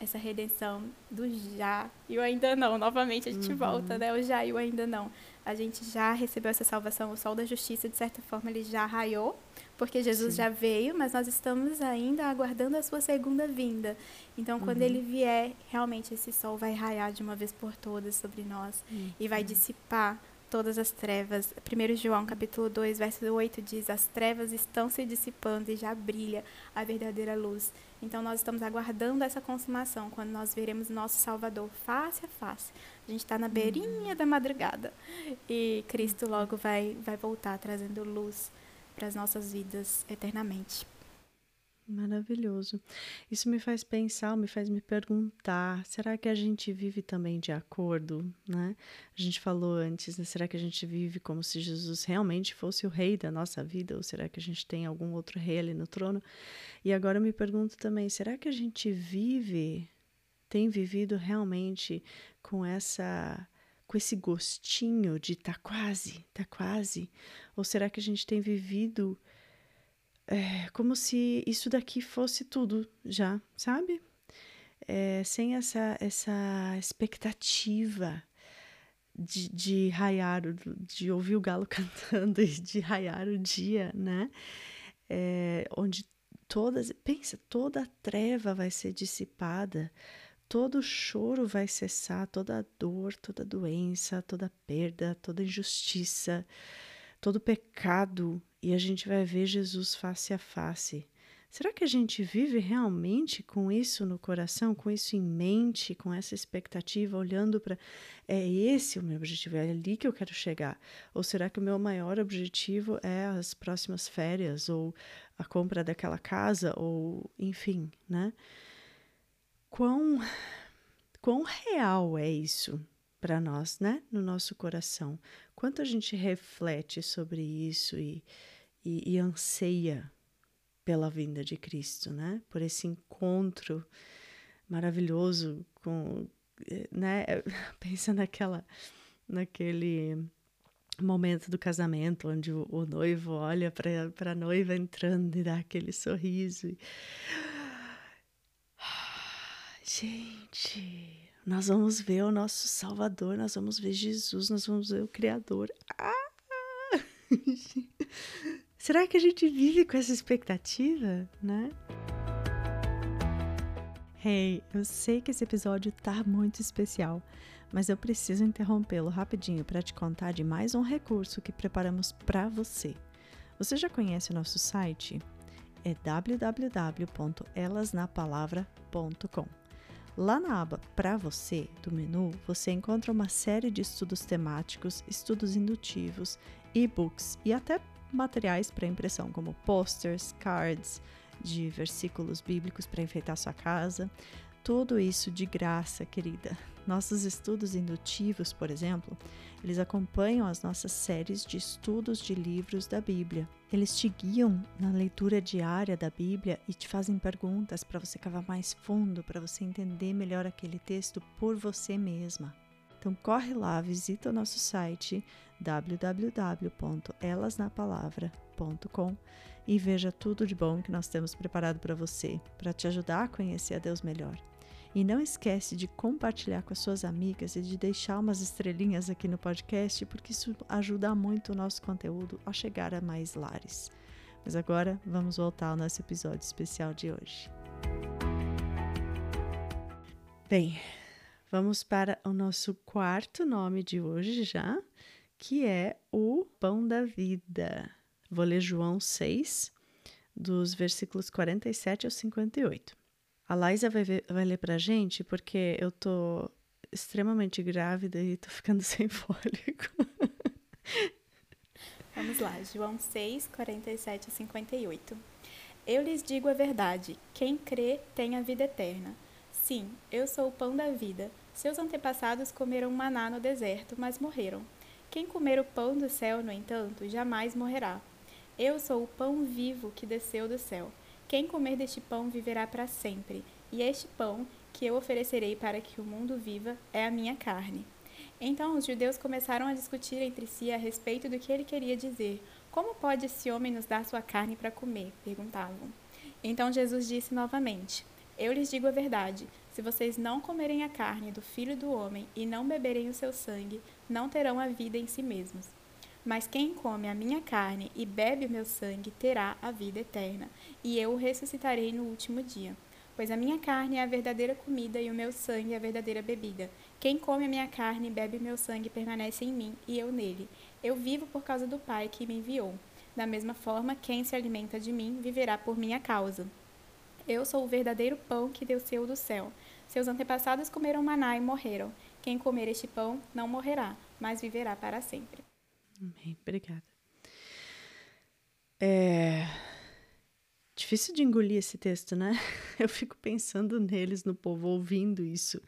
essa redenção do já e o ainda não. Novamente a gente uhum. volta, né? O já e o ainda não. A gente já recebeu essa salvação, o sol da justiça, de certa forma, ele já raiou, porque Jesus Sim. já veio, mas nós estamos ainda aguardando a sua segunda vinda. Então, quando uhum. ele vier, realmente esse sol vai raiar de uma vez por todas sobre nós uhum. e vai dissipar todas as trevas. 1 João capítulo 2, verso 8 diz: As trevas estão se dissipando e já brilha a verdadeira luz. Então nós estamos aguardando essa consumação, quando nós veremos nosso Salvador face a face. A gente está na beirinha da madrugada e Cristo logo vai, vai voltar trazendo luz para as nossas vidas eternamente. Maravilhoso. Isso me faz pensar, me faz me perguntar: será que a gente vive também de acordo, né? A gente falou antes, né? será que a gente vive como se Jesus realmente fosse o rei da nossa vida, ou será que a gente tem algum outro rei ali no trono? E agora eu me pergunto também: será que a gente vive, tem vivido realmente com essa com esse gostinho de tá quase, tá quase? Ou será que a gente tem vivido é, como se isso daqui fosse tudo já, sabe? É, sem essa, essa expectativa de, de raiar, de ouvir o galo cantando e de raiar o dia, né? É, onde todas, pensa, toda a treva vai ser dissipada, todo o choro vai cessar, toda a dor, toda a doença, toda a perda, toda a injustiça, todo pecado e a gente vai ver Jesus face a face. Será que a gente vive realmente com isso no coração, com isso em mente, com essa expectativa, olhando para é esse o meu objetivo, é ali que eu quero chegar? Ou será que o meu maior objetivo é as próximas férias, ou a compra daquela casa, ou enfim, né? Quão, quão real é isso para nós, né? No nosso coração? Quanto a gente reflete sobre isso e e, e anseia pela vinda de Cristo, né? Por esse encontro maravilhoso com, né? Pensa naquela, naquele momento do casamento onde o, o noivo olha para a noiva entrando e dá aquele sorriso. E... Gente, nós vamos ver o nosso Salvador, nós vamos ver Jesus, nós vamos ver o Criador. Ah! Será que a gente vive com essa expectativa, né? Hey, eu sei que esse episódio tá muito especial, mas eu preciso interrompê-lo rapidinho para te contar de mais um recurso que preparamos para você. Você já conhece o nosso site? É www.elasnapalavra.com. Lá na aba Para Você do menu, você encontra uma série de estudos temáticos, estudos indutivos, e-books e até materiais para impressão, como posters, cards de versículos bíblicos para enfeitar sua casa. Tudo isso de graça, querida. Nossos estudos indutivos, por exemplo, eles acompanham as nossas séries de estudos de livros da Bíblia. Eles te guiam na leitura diária da Bíblia e te fazem perguntas para você cavar mais fundo, para você entender melhor aquele texto por você mesma. Então corre lá, visita o nosso site www.elasnapalavra.com e veja tudo de bom que nós temos preparado para você, para te ajudar a conhecer a Deus melhor. E não esquece de compartilhar com as suas amigas e de deixar umas estrelinhas aqui no podcast, porque isso ajuda muito o nosso conteúdo a chegar a mais lares. Mas agora vamos voltar ao nosso episódio especial de hoje. Bem, Vamos para o nosso quarto nome de hoje já, que é o Pão da Vida. Vou ler João 6, dos versículos 47 ao 58. A Laísa vai, ver, vai ler para a gente porque eu tô extremamente grávida e tô ficando sem fôlego. Vamos lá, João 6, 47 a 58. Eu lhes digo a verdade: quem crê tem a vida eterna. Sim, eu sou o pão da vida. Seus antepassados comeram maná no deserto, mas morreram. Quem comer o pão do céu, no entanto, jamais morrerá. Eu sou o pão vivo que desceu do céu. Quem comer deste pão viverá para sempre, e este pão que eu oferecerei para que o mundo viva é a minha carne. Então os judeus começaram a discutir entre si a respeito do que ele queria dizer. Como pode esse homem nos dar sua carne para comer? perguntavam. Então Jesus disse novamente: eu lhes digo a verdade: se vocês não comerem a carne do filho do homem e não beberem o seu sangue, não terão a vida em si mesmos. Mas quem come a minha carne e bebe o meu sangue terá a vida eterna, e eu o ressuscitarei no último dia. Pois a minha carne é a verdadeira comida e o meu sangue é a verdadeira bebida. Quem come a minha carne e bebe o meu sangue permanece em mim e eu nele. Eu vivo por causa do Pai que me enviou. Da mesma forma, quem se alimenta de mim viverá por minha causa. Eu sou o verdadeiro pão que desceu do céu. Seus antepassados comeram maná e morreram. Quem comer este pão não morrerá, mas viverá para sempre. Amém. Obrigada. É difícil de engolir esse texto, né? Eu fico pensando neles, no povo, ouvindo isso.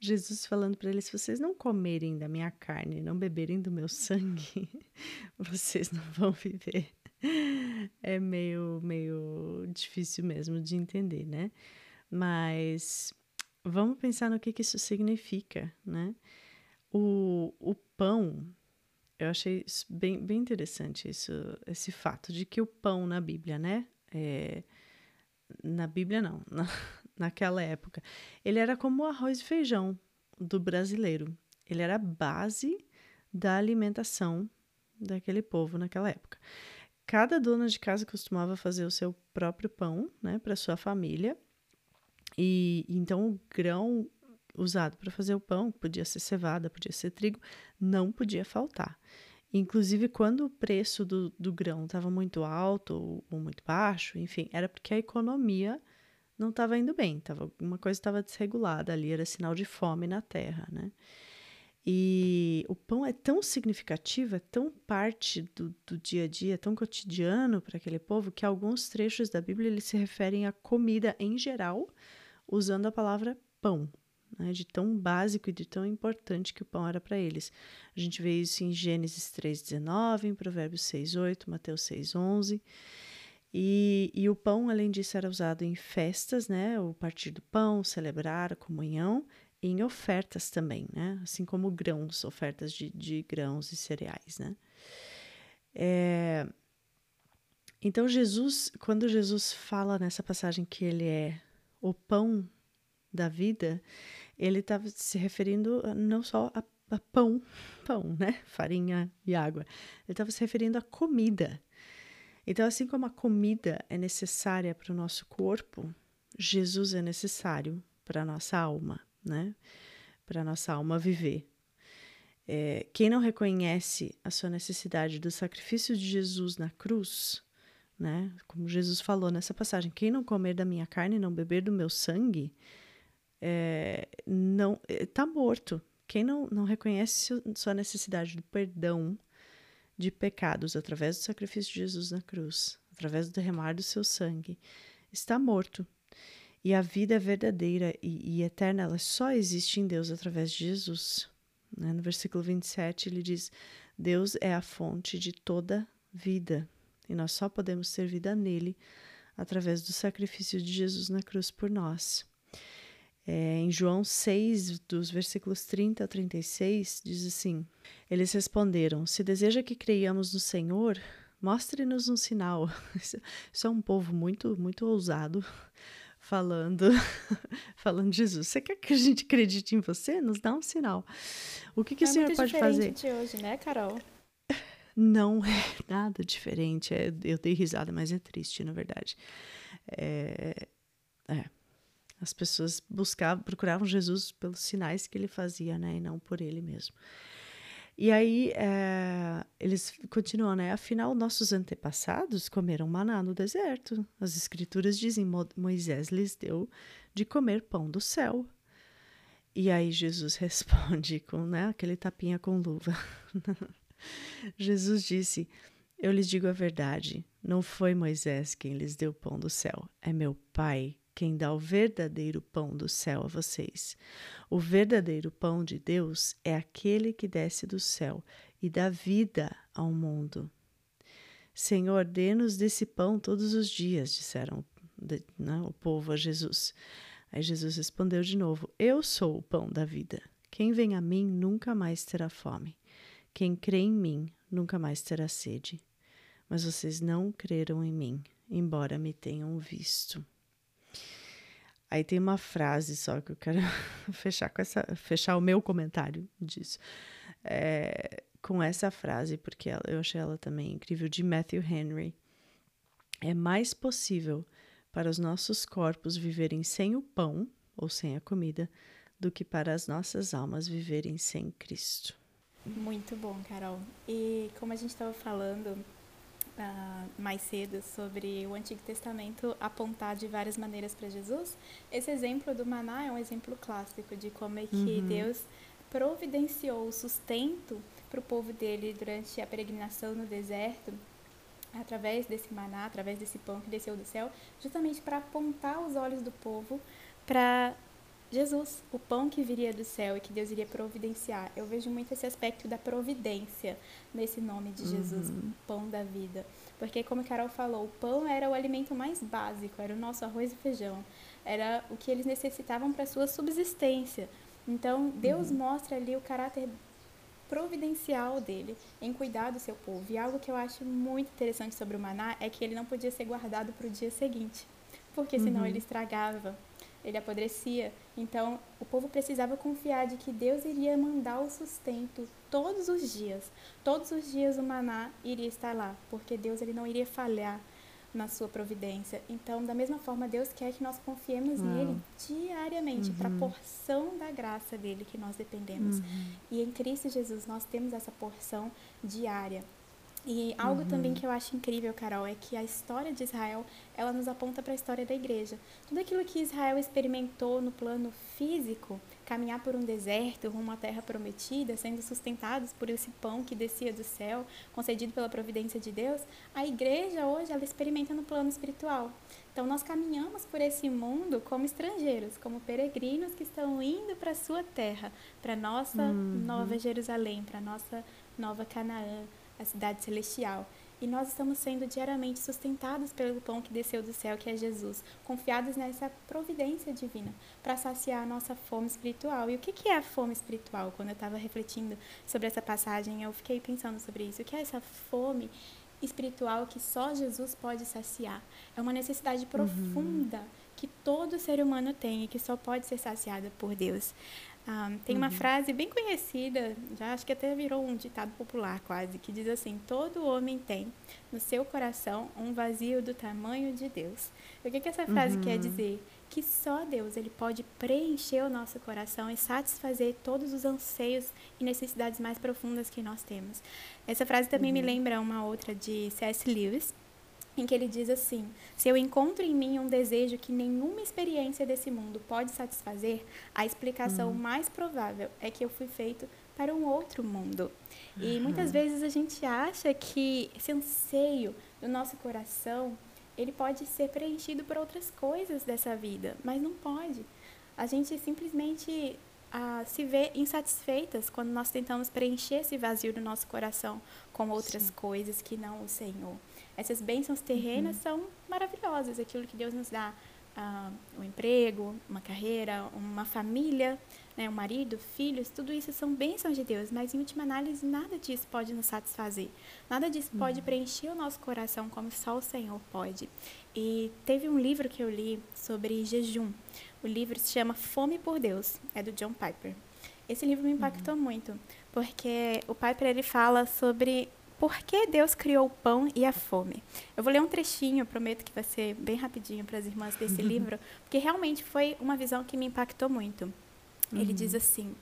Jesus falando para eles: se vocês não comerem da minha carne, não beberem do meu sangue, vocês não vão viver. é meio, meio difícil mesmo de entender, né? Mas vamos pensar no que, que isso significa, né? O, o pão, eu achei bem, bem interessante isso, esse fato de que o pão na Bíblia, né? É, na Bíblia não, na, naquela época, ele era como o arroz e feijão do brasileiro. Ele era a base da alimentação daquele povo naquela época. Cada dona de casa costumava fazer o seu próprio pão, né, para sua família. E então o grão usado para fazer o pão, podia ser cevada, podia ser trigo, não podia faltar. Inclusive, quando o preço do, do grão estava muito alto ou, ou, muito baixo, enfim, era porque a economia não estava indo bem, tava, uma coisa estava desregulada ali, era sinal de fome na terra, né? E o pão é tão significativo, é tão parte do, do dia a dia, tão cotidiano para aquele povo, que alguns trechos da Bíblia eles se referem à comida em geral, usando a palavra pão, né, de tão básico e de tão importante que o pão era para eles. A gente vê isso em Gênesis 3,19, em Provérbios 6,8, Mateus 6,11. E, e o pão, além disso, era usado em festas, né? O partir do pão, celebrar a comunhão em ofertas também, né? Assim como grãos, ofertas de, de grãos e cereais, né? É... Então, Jesus, quando Jesus fala nessa passagem que ele é o pão da vida, ele estava se referindo não só a, a, pão, pão, né? Farinha e água. Ele estava se referindo a comida. Então, assim como a comida é necessária para o nosso corpo, Jesus é necessário para a nossa alma né? Para nossa alma viver. É, quem não reconhece a sua necessidade do sacrifício de Jesus na cruz, né? Como Jesus falou nessa passagem, quem não comer da minha carne e não beber do meu sangue, é, não está morto. Quem não, não reconhece sua necessidade do perdão de pecados através do sacrifício de Jesus na cruz, através do derramar do seu sangue, está morto. E a vida é verdadeira e, e eterna, ela só existe em Deus através de Jesus. Né? No versículo 27, ele diz: Deus é a fonte de toda vida e nós só podemos ter vida nele através do sacrifício de Jesus na cruz por nós. É, em João 6, dos versículos 30 a 36, diz assim: Eles responderam: Se deseja que creiamos no Senhor, mostre-nos um sinal. Isso é um povo muito, muito ousado falando, falando de Jesus. Você quer que a gente acredite em você? Nos dá um sinal. O que, que é o Senhor pode fazer? de hoje, né, Carol? Não é nada diferente. É, eu dei risada, mas é triste, na verdade. É, é, as pessoas buscavam, procuravam Jesus pelos sinais que ele fazia, né? E não por ele mesmo. E aí é, eles continuam, né? Afinal, nossos antepassados comeram maná no deserto. As escrituras dizem: Moisés lhes deu de comer pão do céu. E aí Jesus responde com né, aquele tapinha com luva. Jesus disse: Eu lhes digo a verdade, não foi Moisés quem lhes deu pão do céu, é meu Pai quem dá o verdadeiro pão do céu a vocês. O verdadeiro pão de Deus é aquele que desce do céu e dá vida ao mundo. Senhor, dê-nos desse pão todos os dias, disseram né, o povo a Jesus. Aí Jesus respondeu de novo: Eu sou o pão da vida. Quem vem a mim nunca mais terá fome. Quem crê em mim nunca mais terá sede. Mas vocês não creram em mim, embora me tenham visto. Aí tem uma frase só que eu quero fechar com essa, fechar o meu comentário disso. É, com essa frase, porque ela, eu achei ela também incrível, de Matthew Henry. É mais possível para os nossos corpos viverem sem o pão, ou sem a comida, do que para as nossas almas viverem sem Cristo. Muito bom, Carol. E como a gente estava falando uh, mais cedo sobre o Antigo Testamento apontar de várias maneiras para Jesus, esse exemplo do maná é um exemplo clássico de como é que uhum. Deus providenciou o sustento para o povo dele durante a peregrinação no deserto, através desse maná, através desse pão que desceu do céu, justamente para apontar os olhos do povo para Jesus, o pão que viria do céu e que Deus iria providenciar. Eu vejo muito esse aspecto da providência nesse nome de Jesus, uhum. pão da vida. Porque, como a Carol falou, o pão era o alimento mais básico, era o nosso arroz e feijão, era o que eles necessitavam para sua subsistência. Então, Deus uhum. mostra ali o caráter providencial dele em cuidar do seu povo. E algo que eu acho muito interessante sobre o maná é que ele não podia ser guardado para o dia seguinte, porque senão uhum. ele estragava ele apodrecia. Então, o povo precisava confiar de que Deus iria mandar o sustento todos os dias. Todos os dias o maná iria estar lá, porque Deus ele não iria falhar na sua providência. Então, da mesma forma, Deus quer que nós confiemos uhum. nele diariamente, uhum. para a porção da graça dele que nós dependemos. Uhum. E em Cristo Jesus nós temos essa porção diária. E algo uhum. também que eu acho incrível, Carol, é que a história de Israel, ela nos aponta para a história da igreja. Tudo aquilo que Israel experimentou no plano físico, caminhar por um deserto rumo à terra prometida, sendo sustentados por esse pão que descia do céu, concedido pela providência de Deus, a igreja hoje ela experimenta no plano espiritual. Então nós caminhamos por esse mundo como estrangeiros, como peregrinos que estão indo para a sua terra, para nossa uhum. nova Jerusalém, para nossa nova Canaã a cidade celestial. E nós estamos sendo diariamente sustentados pelo pão que desceu do céu, que é Jesus, confiados nessa providência divina para saciar a nossa fome espiritual. E o que é a fome espiritual? Quando eu estava refletindo sobre essa passagem, eu fiquei pensando sobre isso. O que é essa fome espiritual que só Jesus pode saciar? É uma necessidade uhum. profunda uhum. que todo ser humano tem e que só pode ser saciada por Deus. Um, tem uma uhum. frase bem conhecida, já acho que até virou um ditado popular quase, que diz assim: Todo homem tem no seu coração um vazio do tamanho de Deus. O que, que essa frase uhum. quer dizer? Que só Deus ele pode preencher o nosso coração e satisfazer todos os anseios e necessidades mais profundas que nós temos. Essa frase também uhum. me lembra uma outra de C.S. Lewis, em que ele diz assim: Se eu encontro em mim um desejo que nenhuma experiência desse mundo pode satisfazer, a explicação uhum. mais provável é que eu fui feito para um outro mundo. Uhum. E muitas vezes a gente acha que esse anseio do nosso coração, ele pode ser preenchido por outras coisas dessa vida, mas não pode. A gente simplesmente ah, se vê insatisfeitas quando nós tentamos preencher esse vazio do nosso coração com outras Sim. coisas que não o Senhor. Essas bênçãos terrenas uhum. são maravilhosas, aquilo que Deus nos dá, uh, um emprego, uma carreira, uma família, né, um marido, filhos, tudo isso são bênçãos de Deus, mas em última análise nada disso pode nos satisfazer, nada disso uhum. pode preencher o nosso coração como só o Senhor pode. E teve um livro que eu li sobre jejum, o livro se chama Fome por Deus, é do John Piper. Esse livro me impactou uhum. muito, porque o Piper ele fala sobre por que Deus criou o pão e a fome? Eu vou ler um trechinho, prometo que vai ser bem rapidinho para as irmãs desse uhum. livro, porque realmente foi uma visão que me impactou muito. Uhum. Ele diz assim: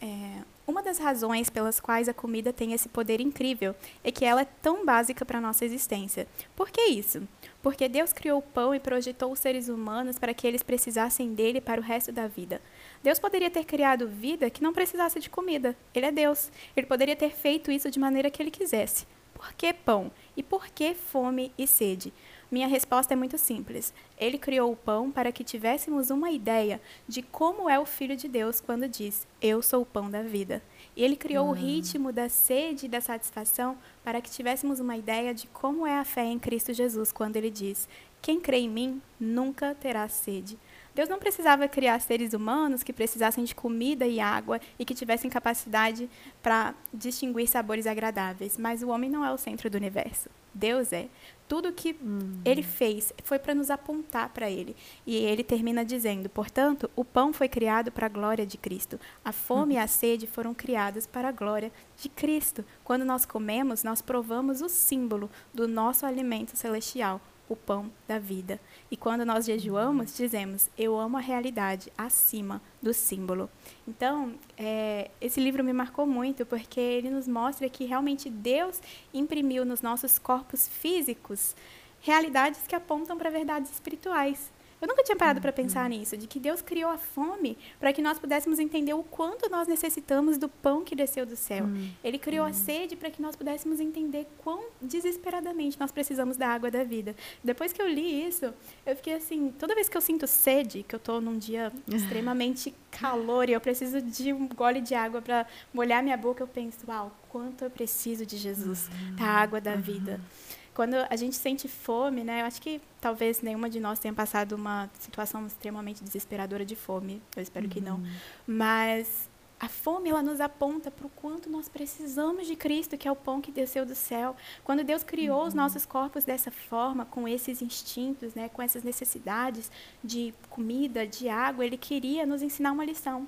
é, uma das razões pelas quais a comida tem esse poder incrível é que ela é tão básica para a nossa existência. Por que isso? Porque Deus criou o pão e projetou os seres humanos para que eles precisassem dele para o resto da vida. Deus poderia ter criado vida que não precisasse de comida. Ele é Deus. Ele poderia ter feito isso de maneira que ele quisesse. Por que pão? E por que fome e sede? Minha resposta é muito simples. Ele criou o pão para que tivéssemos uma ideia de como é o Filho de Deus quando diz: Eu sou o pão da vida. E ele criou hum. o ritmo da sede e da satisfação para que tivéssemos uma ideia de como é a fé em Cristo Jesus quando ele diz: Quem crê em mim nunca terá sede. Deus não precisava criar seres humanos que precisassem de comida e água e que tivessem capacidade para distinguir sabores agradáveis, mas o homem não é o centro do universo. Deus é. Tudo que hum. ele fez foi para nos apontar para ele. E ele termina dizendo: portanto, o pão foi criado para a glória de Cristo. A fome hum. e a sede foram criadas para a glória de Cristo. Quando nós comemos, nós provamos o símbolo do nosso alimento celestial, o pão da vida. E quando nós jejuamos, dizemos: Eu amo a realidade acima do símbolo. Então, é, esse livro me marcou muito porque ele nos mostra que realmente Deus imprimiu nos nossos corpos físicos realidades que apontam para verdades espirituais. Eu nunca tinha parado para pensar uhum. nisso, de que Deus criou a fome para que nós pudéssemos entender o quanto nós necessitamos do pão que desceu do céu. Uhum. Ele criou a sede para que nós pudéssemos entender quão desesperadamente nós precisamos da água da vida. Depois que eu li isso, eu fiquei assim, toda vez que eu sinto sede, que eu estou num dia extremamente calor e eu preciso de um gole de água para molhar minha boca, eu penso, uau, quanto eu preciso de Jesus, da água da vida quando a gente sente fome, né? Eu acho que talvez nenhuma de nós tenha passado uma situação extremamente desesperadora de fome. Eu espero uhum. que não. Uhum. Mas a fome ela nos aponta para o quanto nós precisamos de Cristo, que é o pão que desceu do céu. Quando Deus criou uhum. os nossos corpos dessa forma, com esses instintos, né, com essas necessidades de comida, de água, Ele queria nos ensinar uma lição.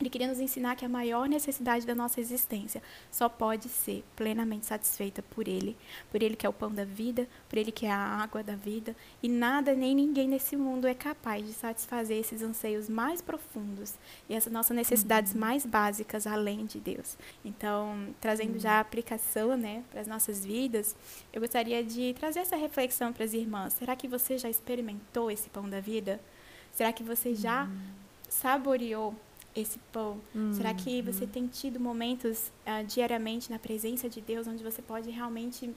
Ele queria nos ensinar que a maior necessidade da nossa existência só pode ser plenamente satisfeita por Ele, por Ele que é o pão da vida, por Ele que é a água da vida, e nada nem ninguém nesse mundo é capaz de satisfazer esses anseios mais profundos e essas nossas necessidades uhum. mais básicas além de Deus. Então, trazendo uhum. já a aplicação, né, para as nossas vidas, eu gostaria de trazer essa reflexão para as irmãs. Será que você já experimentou esse pão da vida? Será que você já uhum. saboreou esse pão? Hum, Será que você hum. tem tido momentos uh, diariamente na presença de Deus onde você pode realmente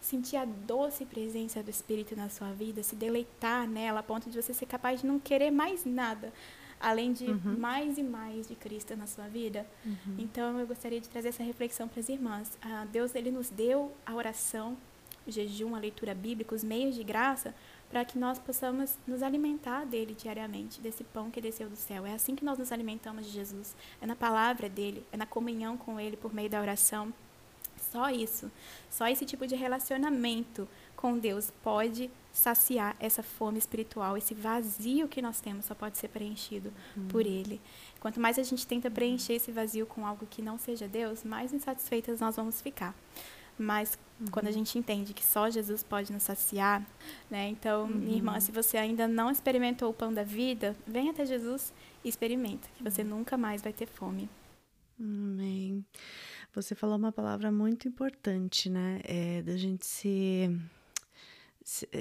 sentir a doce presença do Espírito na sua vida, se deleitar nela a ponto de você ser capaz de não querer mais nada além de uhum. mais e mais de Cristo na sua vida. Uhum. Então eu gostaria de trazer essa reflexão para as irmãs. Uh, Deus ele nos deu a oração, o jejum, a leitura bíblica, os meios de graça para que nós possamos nos alimentar dele diariamente, desse pão que desceu do céu. É assim que nós nos alimentamos de Jesus. É na palavra dele, é na comunhão com ele por meio da oração. Só isso, só esse tipo de relacionamento com Deus pode saciar essa fome espiritual, esse vazio que nós temos só pode ser preenchido uhum. por Ele. Quanto mais a gente tenta preencher esse vazio com algo que não seja Deus, mais insatisfeitas nós vamos ficar. Mas uhum. quando a uhum. gente entende que só Jesus pode nos saciar, né? Então, uhum. minha irmã, se você ainda não experimentou o pão da vida, venha até Jesus e experimenta, que você uhum. nunca mais vai ter fome. Amém. Você falou uma palavra muito importante, né? É da gente se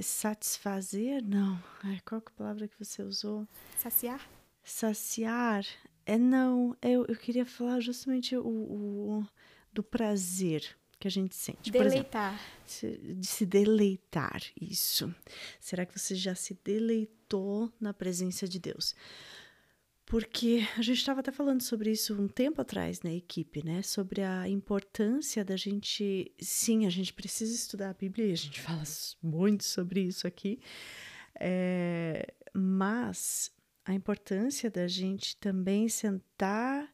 satisfazer, não. Qual que é a palavra que você usou? Saciar? Saciar. É não. Eu, eu queria falar justamente o, o do prazer que a gente sente. Deleitar. Exemplo, de se deleitar, isso. Será que você já se deleitou na presença de Deus? Porque a gente estava até falando sobre isso um tempo atrás na equipe, né? Sobre a importância da gente. Sim, a gente precisa estudar a Bíblia e a gente fala muito sobre isso aqui. É, mas a importância da gente também sentar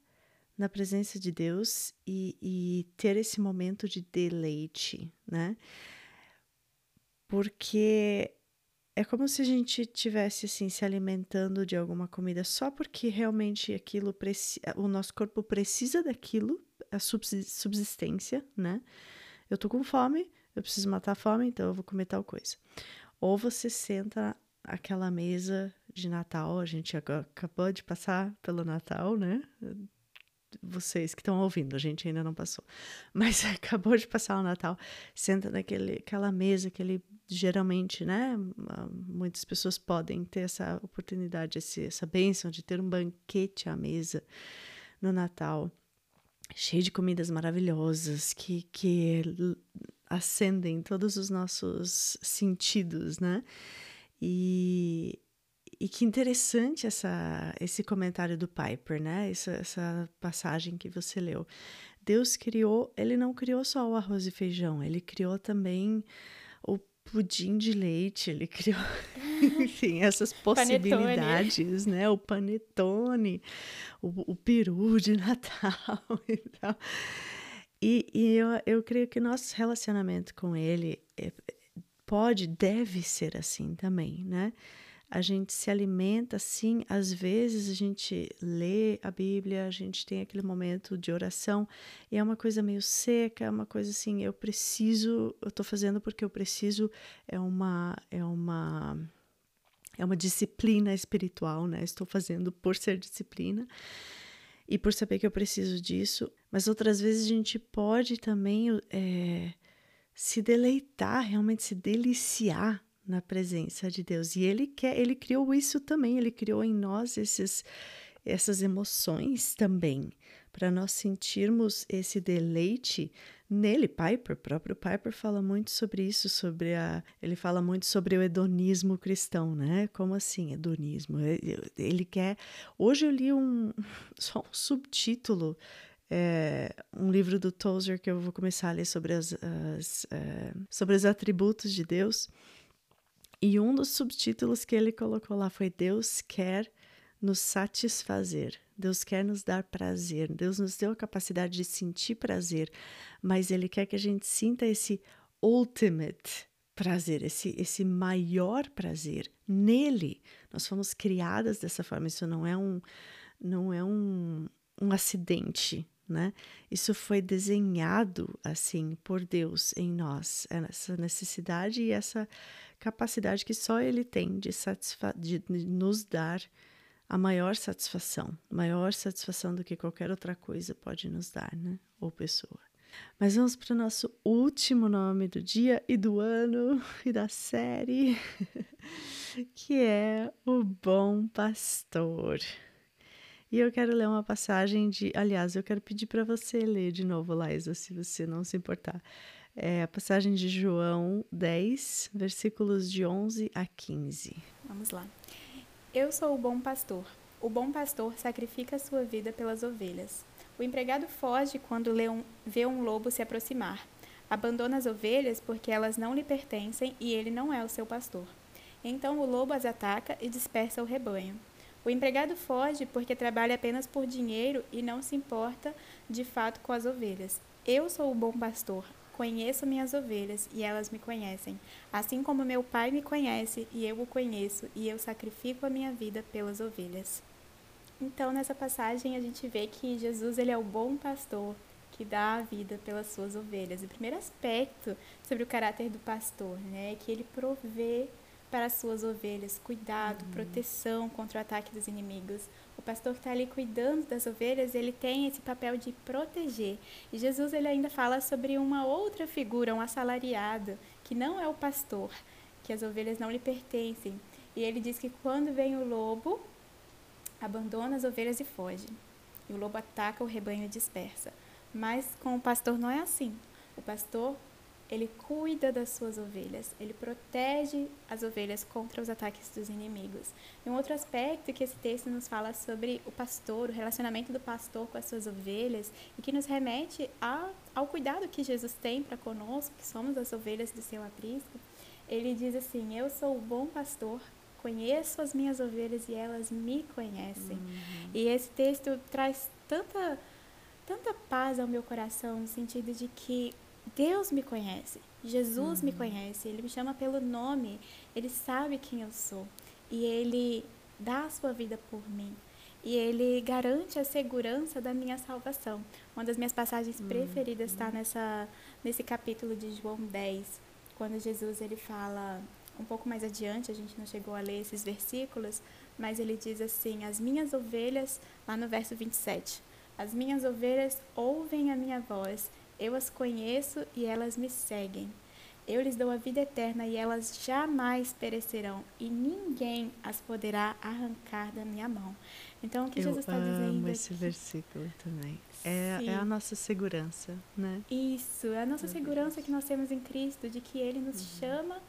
na presença de Deus e, e ter esse momento de deleite, né? Porque é como se a gente tivesse assim se alimentando de alguma comida só porque realmente aquilo o nosso corpo precisa daquilo, a subsistência, né? Eu tô com fome, eu preciso matar a fome, então eu vou comer tal coisa. Ou você senta aquela mesa de Natal, a gente acabou de passar pelo Natal, né? Vocês que estão ouvindo, a gente ainda não passou. Mas acabou de passar o Natal, senta naquele aquela mesa, aquele geralmente, né, muitas pessoas podem ter essa oportunidade, esse, essa bênção de ter um banquete à mesa no Natal, cheio de comidas maravilhosas que, que acendem todos os nossos sentidos, né? E, e que interessante essa, esse comentário do Piper, né? Essa, essa passagem que você leu. Deus criou, ele não criou só o arroz e feijão, ele criou também o pudim de leite, ele criou, enfim, essas possibilidades, panetone. né? O panetone, o, o peru de Natal e tal. E, e eu, eu creio que nosso relacionamento com ele é, pode, deve ser assim também, né? A gente se alimenta assim, às vezes a gente lê a Bíblia, a gente tem aquele momento de oração e é uma coisa meio seca, é uma coisa assim, eu preciso, eu estou fazendo porque eu preciso, é uma é uma é uma disciplina espiritual, né? Estou fazendo por ser disciplina e por saber que eu preciso disso, mas outras vezes a gente pode também é, se deleitar, realmente se deliciar na presença de Deus. E ele quer, ele criou isso também, ele criou em nós esses essas emoções também, para nós sentirmos esse deleite nele. Piper, próprio Piper fala muito sobre isso, sobre a, ele fala muito sobre o hedonismo cristão, né? Como assim, hedonismo? Ele quer. Hoje eu li um só um subtítulo é, um livro do Tozer que eu vou começar a ler sobre, as, as é, sobre os atributos de Deus. E um dos subtítulos que ele colocou lá foi: Deus quer nos satisfazer, Deus quer nos dar prazer, Deus nos deu a capacidade de sentir prazer, mas Ele quer que a gente sinta esse ultimate prazer, esse, esse maior prazer nele. Nós fomos criadas dessa forma, isso não é um, não é um, um acidente, né? Isso foi desenhado assim por Deus em nós, essa necessidade e essa capacidade que só Ele tem de, de nos dar a maior satisfação, maior satisfação do que qualquer outra coisa pode nos dar, né? Ou pessoa. Mas vamos para o nosso último nome do dia e do ano e da série, que é o Bom Pastor. E eu quero ler uma passagem de. Aliás, eu quero pedir para você ler de novo, Laisa, se você não se importar. É a passagem de João 10, versículos de 11 a 15. Vamos lá. Eu sou o bom pastor. O bom pastor sacrifica a sua vida pelas ovelhas. O empregado foge quando vê um lobo se aproximar. Abandona as ovelhas porque elas não lhe pertencem e ele não é o seu pastor. Então o lobo as ataca e dispersa o rebanho. O empregado foge porque trabalha apenas por dinheiro e não se importa de fato com as ovelhas. Eu sou o bom pastor, conheço minhas ovelhas e elas me conhecem, assim como meu Pai me conhece e eu o conheço, e eu sacrifico a minha vida pelas ovelhas. Então, nessa passagem, a gente vê que Jesus ele é o bom pastor que dá a vida pelas suas ovelhas. O primeiro aspecto sobre o caráter do pastor né, é que ele provê para as suas ovelhas, cuidado, uhum. proteção contra o ataque dos inimigos. O pastor que está ali cuidando das ovelhas, ele tem esse papel de proteger. E Jesus ele ainda fala sobre uma outra figura, um assalariado, que não é o pastor. que as ovelhas não lhe pertencem. E ele diz que quando vem o lobo, abandona as ovelhas e foge. E o lobo ataca o rebanho e dispersa. Mas com o pastor não é assim. O pastor ele cuida das suas ovelhas, ele protege as ovelhas contra os ataques dos inimigos. E um outro aspecto que esse texto nos fala sobre o pastor, o relacionamento do pastor com as suas ovelhas, e que nos remete a, ao cuidado que Jesus tem para conosco, que somos as ovelhas do seu aprisco. Ele diz assim: Eu sou o bom pastor, conheço as minhas ovelhas e elas me conhecem. Uhum. E esse texto traz tanta, tanta paz ao meu coração, no sentido de que Deus me conhece, Jesus uhum. me conhece, Ele me chama pelo nome, Ele sabe quem eu sou e Ele dá a sua vida por mim. E Ele garante a segurança da minha salvação. Uma das minhas passagens uhum. preferidas está nessa, nesse capítulo de João 10, quando Jesus ele fala um pouco mais adiante, a gente não chegou a ler esses versículos, mas ele diz assim: As minhas ovelhas, lá no verso 27, as minhas ovelhas ouvem a minha voz eu as conheço e elas me seguem. Eu lhes dou a vida eterna e elas jamais perecerão, e ninguém as poderá arrancar da minha mão. Então, o que Eu Jesus está dizendo? Eu amo esse versículo também. É, é, a nossa segurança, né? Isso, é a nossa segurança que nós temos em Cristo, de que Ele nos uhum. chama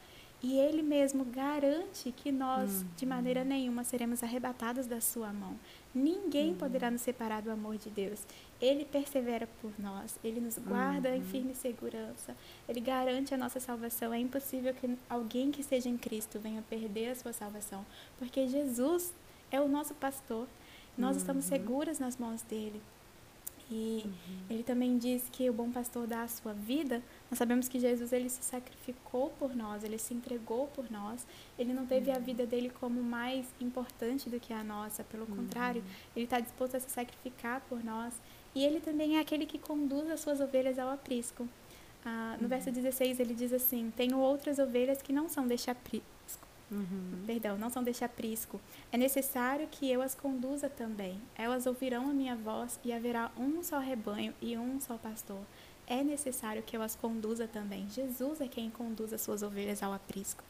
e Ele mesmo garante que nós, uhum. de maneira nenhuma, seremos arrebatados da Sua mão. Ninguém uhum. poderá nos separar do amor de Deus. Ele persevera por nós, Ele nos guarda uhum. em firme segurança, Ele garante a nossa salvação. É impossível que alguém que esteja em Cristo venha perder a sua salvação, porque Jesus é o nosso pastor. Nós uhum. estamos seguras nas mãos dele. E uhum. ele também diz que o bom pastor dá a sua vida. Nós sabemos que Jesus ele se sacrificou por nós, ele se entregou por nós. Ele não teve uhum. a vida dele como mais importante do que a nossa, pelo uhum. contrário, ele está disposto a se sacrificar por nós. E ele também é aquele que conduz as suas ovelhas ao aprisco. Ah, no uhum. verso 16 ele diz assim: Tenho outras ovelhas que não são deste aprisco. Uhum. Perdão, não são deste aprisco. É necessário que eu as conduza também. Elas ouvirão a minha voz e haverá um só rebanho e um só pastor. É necessário que eu as conduza também. Jesus é quem conduz as suas ovelhas ao aprisco.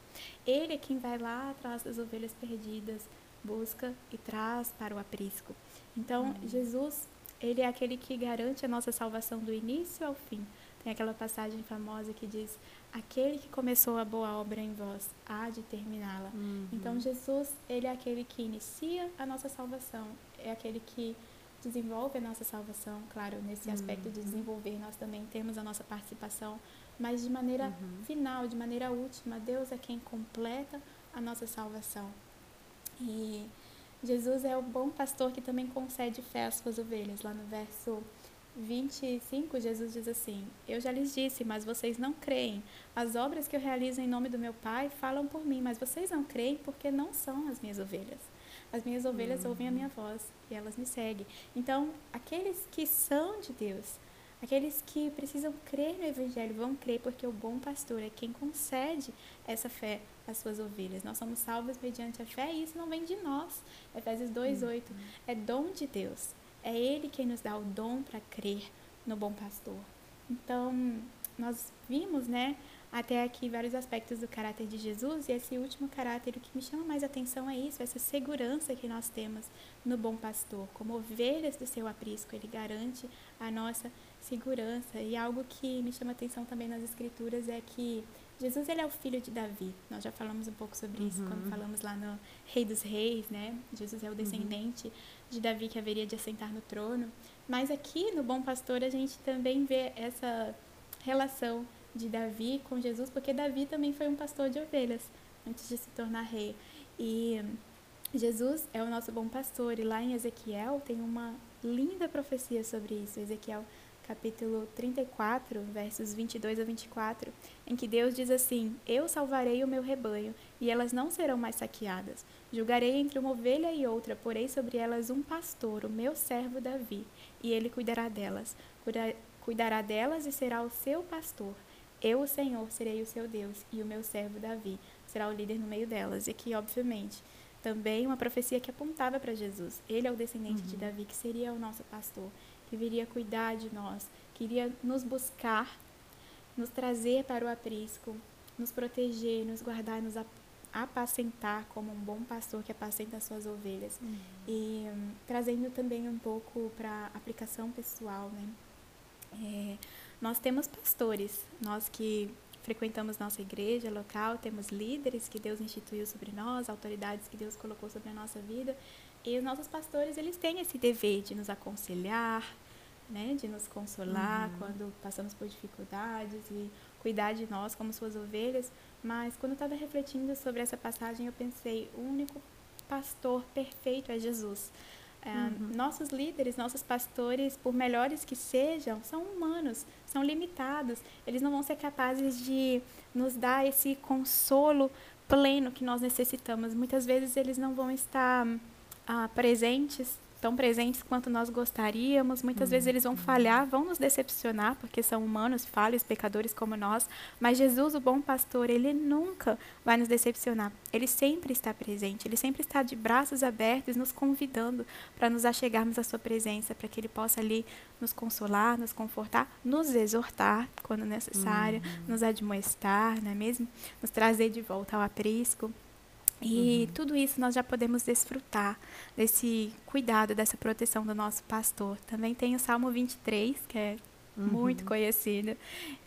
Ele é quem vai lá atrás das ovelhas perdidas, busca e traz para o aprisco. Então, uhum. Jesus, ele é aquele que garante a nossa salvação do início ao fim. Tem aquela passagem famosa que diz: Aquele que começou a boa obra em vós há de terminá-la. Uhum. Então, Jesus, ele é aquele que inicia a nossa salvação, é aquele que desenvolve a nossa salvação. Claro, nesse aspecto uhum. de desenvolver, nós também temos a nossa participação, mas de maneira uhum. final, de maneira última, Deus é quem completa a nossa salvação. E Jesus é o bom pastor que também concede fé às suas ovelhas. Lá no verso 25, Jesus diz assim: Eu já lhes disse, mas vocês não creem. As obras que eu realizo em nome do meu Pai falam por mim, mas vocês não creem porque não são as minhas ovelhas. As minhas ovelhas uhum. ouvem a minha voz e elas me seguem. Então, aqueles que são de Deus, aqueles que precisam crer no Evangelho, vão crer porque o bom pastor é quem concede essa fé às suas ovelhas. Nós somos salvos mediante a fé e isso não vem de nós. Efésios 2,8 uhum. é dom de Deus. É Ele quem nos dá o dom para crer no bom pastor. Então, nós vimos, né, até aqui vários aspectos do caráter de Jesus e esse último caráter, o que me chama mais atenção é isso, essa segurança que nós temos no bom pastor. Como ovelhas do seu aprisco, ele garante a nossa segurança. E algo que me chama atenção também nas escrituras é que Jesus ele é o filho de Davi. Nós já falamos um pouco sobre isso uhum. quando falamos lá no Rei dos Reis, né? Jesus é o uhum. descendente uhum. de Davi que haveria de assentar no trono. Mas aqui no Bom Pastor a gente também vê essa relação de Davi com Jesus, porque Davi também foi um pastor de ovelhas antes de se tornar rei. E Jesus é o nosso bom pastor. E lá em Ezequiel tem uma linda profecia sobre isso. Ezequiel capítulo 34, versos 22 a 24, em que Deus diz assim: Eu salvarei o meu rebanho, e elas não serão mais saqueadas. Julgarei entre uma ovelha e outra, porei sobre elas um pastor, o meu servo Davi, e ele cuidará delas. Cuidará delas e será o seu pastor. Eu, o Senhor, serei o seu Deus, e o meu servo Davi será o líder no meio delas. E aqui, obviamente, também uma profecia que apontava para Jesus. Ele é o descendente uhum. de Davi, que seria o nosso pastor que viria cuidar de nós, queria nos buscar, nos trazer para o aprisco nos proteger, nos guardar, nos apacentar como um bom pastor que apacenta as suas ovelhas. Uhum. E um, trazendo também um pouco para aplicação pessoal, né? É, nós temos pastores, nós que frequentamos nossa igreja local, temos líderes que Deus instituiu sobre nós, autoridades que Deus colocou sobre a nossa vida, e os nossos pastores, eles têm esse dever de nos aconselhar, né, de nos consolar uhum. quando passamos por dificuldades e cuidar de nós como suas ovelhas, mas quando eu estava refletindo sobre essa passagem, eu pensei, o único pastor perfeito é Jesus. É, uhum. Nossos líderes, nossos pastores, por melhores que sejam, são humanos, são limitados. Eles não vão ser capazes de nos dar esse consolo pleno que nós necessitamos. Muitas vezes eles não vão estar ah, presentes tão presentes quanto nós gostaríamos. Muitas vezes eles vão falhar, vão nos decepcionar, porque são humanos, falhos, pecadores como nós. Mas Jesus, o bom pastor, ele nunca vai nos decepcionar. Ele sempre está presente, ele sempre está de braços abertos, nos convidando para nos achegarmos à sua presença, para que ele possa ali nos consolar, nos confortar, nos exortar quando necessário, uhum. nos admoestar, não é mesmo? Nos trazer de volta ao aprisco. E uhum. tudo isso nós já podemos desfrutar desse cuidado, dessa proteção do nosso pastor. Também tem o Salmo 23, que é uhum. muito conhecido,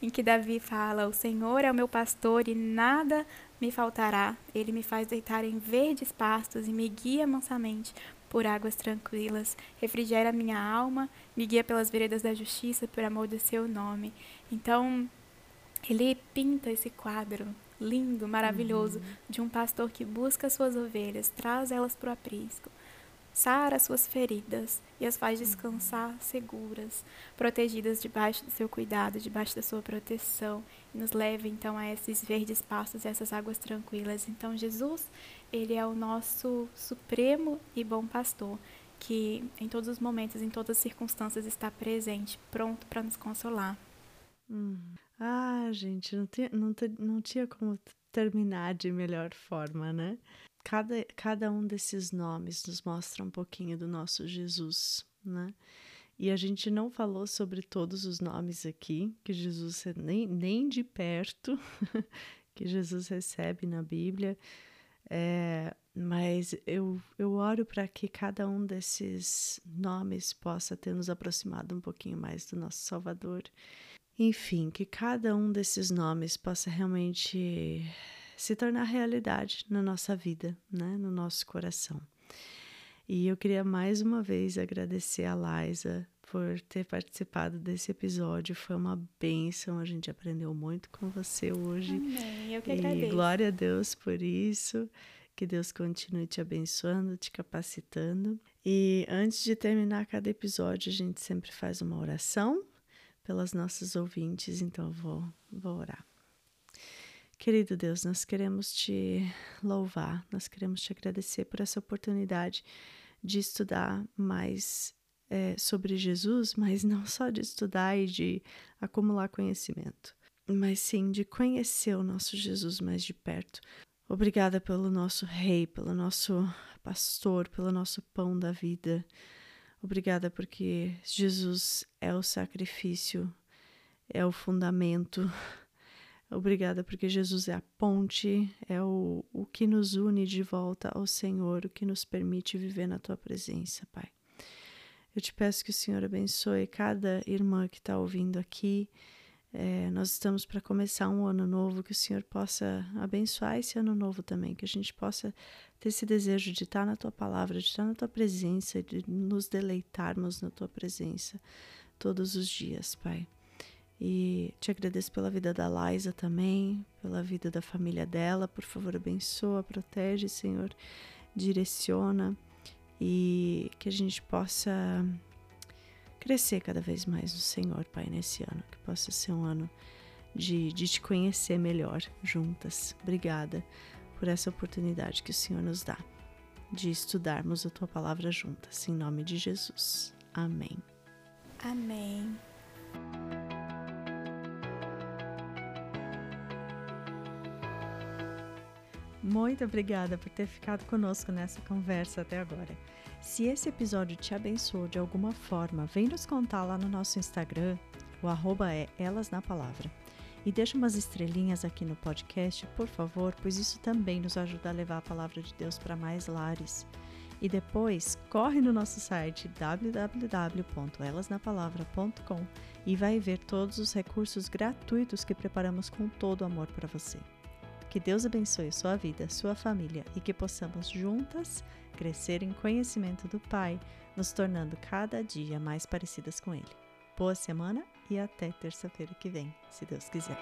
em que Davi fala: O Senhor é o meu pastor e nada me faltará. Ele me faz deitar em verdes pastos e me guia mansamente por águas tranquilas. Refrigera minha alma, me guia pelas veredas da justiça por amor do seu nome. Então, ele pinta esse quadro lindo, maravilhoso, uhum. de um pastor que busca suas ovelhas, traz elas para o aprisco, sara suas feridas e as faz descansar uhum. seguras, protegidas debaixo do seu cuidado, debaixo da sua proteção, e nos leva então a esses verdes pastos, essas águas tranquilas. Então Jesus, ele é o nosso supremo e bom pastor, que em todos os momentos, em todas as circunstâncias está presente, pronto para nos consolar. Hum. Ah, gente, não, tinha, não, não tinha como terminar de melhor forma, né? Cada, cada um desses nomes nos mostra um pouquinho do nosso Jesus, né? E a gente não falou sobre todos os nomes aqui, que Jesus nem, nem de perto, que Jesus recebe na Bíblia, é, mas eu, eu oro para que cada um desses nomes possa ter nos aproximado um pouquinho mais do nosso Salvador enfim, que cada um desses nomes possa realmente se tornar realidade na nossa vida, né? no nosso coração. E eu queria mais uma vez agradecer a Liza por ter participado desse episódio. Foi uma bênção, a gente aprendeu muito com você hoje. Amém. Eu que agradeço. E glória a Deus por isso. Que Deus continue te abençoando, te capacitando. E antes de terminar cada episódio, a gente sempre faz uma oração pelas nossas ouvintes, então vou, vou orar. Querido Deus, nós queremos te louvar, nós queremos te agradecer por essa oportunidade de estudar mais é, sobre Jesus, mas não só de estudar e de acumular conhecimento, mas sim de conhecer o nosso Jesus mais de perto. Obrigada pelo nosso Rei, pelo nosso pastor, pelo nosso pão da vida. Obrigada porque Jesus é o sacrifício, é o fundamento. Obrigada porque Jesus é a ponte, é o, o que nos une de volta ao Senhor, o que nos permite viver na tua presença, Pai. Eu te peço que o Senhor abençoe cada irmã que está ouvindo aqui é, nós estamos para começar um ano novo, que o Senhor possa abençoar esse ano novo também, que a gente possa ter esse desejo de estar na tua palavra, de estar na tua presença, de nos deleitarmos na tua presença todos os dias, Pai. E te agradeço pela vida da Liza também, pela vida da família dela. Por favor, abençoa, protege, Senhor, direciona e que a gente possa crescer cada vez mais no Senhor, Pai, nesse ano. Que possa ser um ano de, de te conhecer melhor juntas. Obrigada por essa oportunidade que o Senhor nos dá de estudarmos a tua palavra juntas. Em nome de Jesus. Amém. Amém. Muito obrigada por ter ficado conosco nessa conversa até agora. Se esse episódio te abençoou de alguma forma, vem nos contar lá no nosso Instagram, o arroba é Elas na Palavra. E deixa umas estrelinhas aqui no podcast, por favor, pois isso também nos ajuda a levar a palavra de Deus para mais lares. E depois, corre no nosso site www.elasnapalavra.com e vai ver todos os recursos gratuitos que preparamos com todo amor para você. Que Deus abençoe sua vida, sua família e que possamos juntas crescer em conhecimento do Pai, nos tornando cada dia mais parecidas com Ele. Boa semana e até terça-feira que vem, se Deus quiser.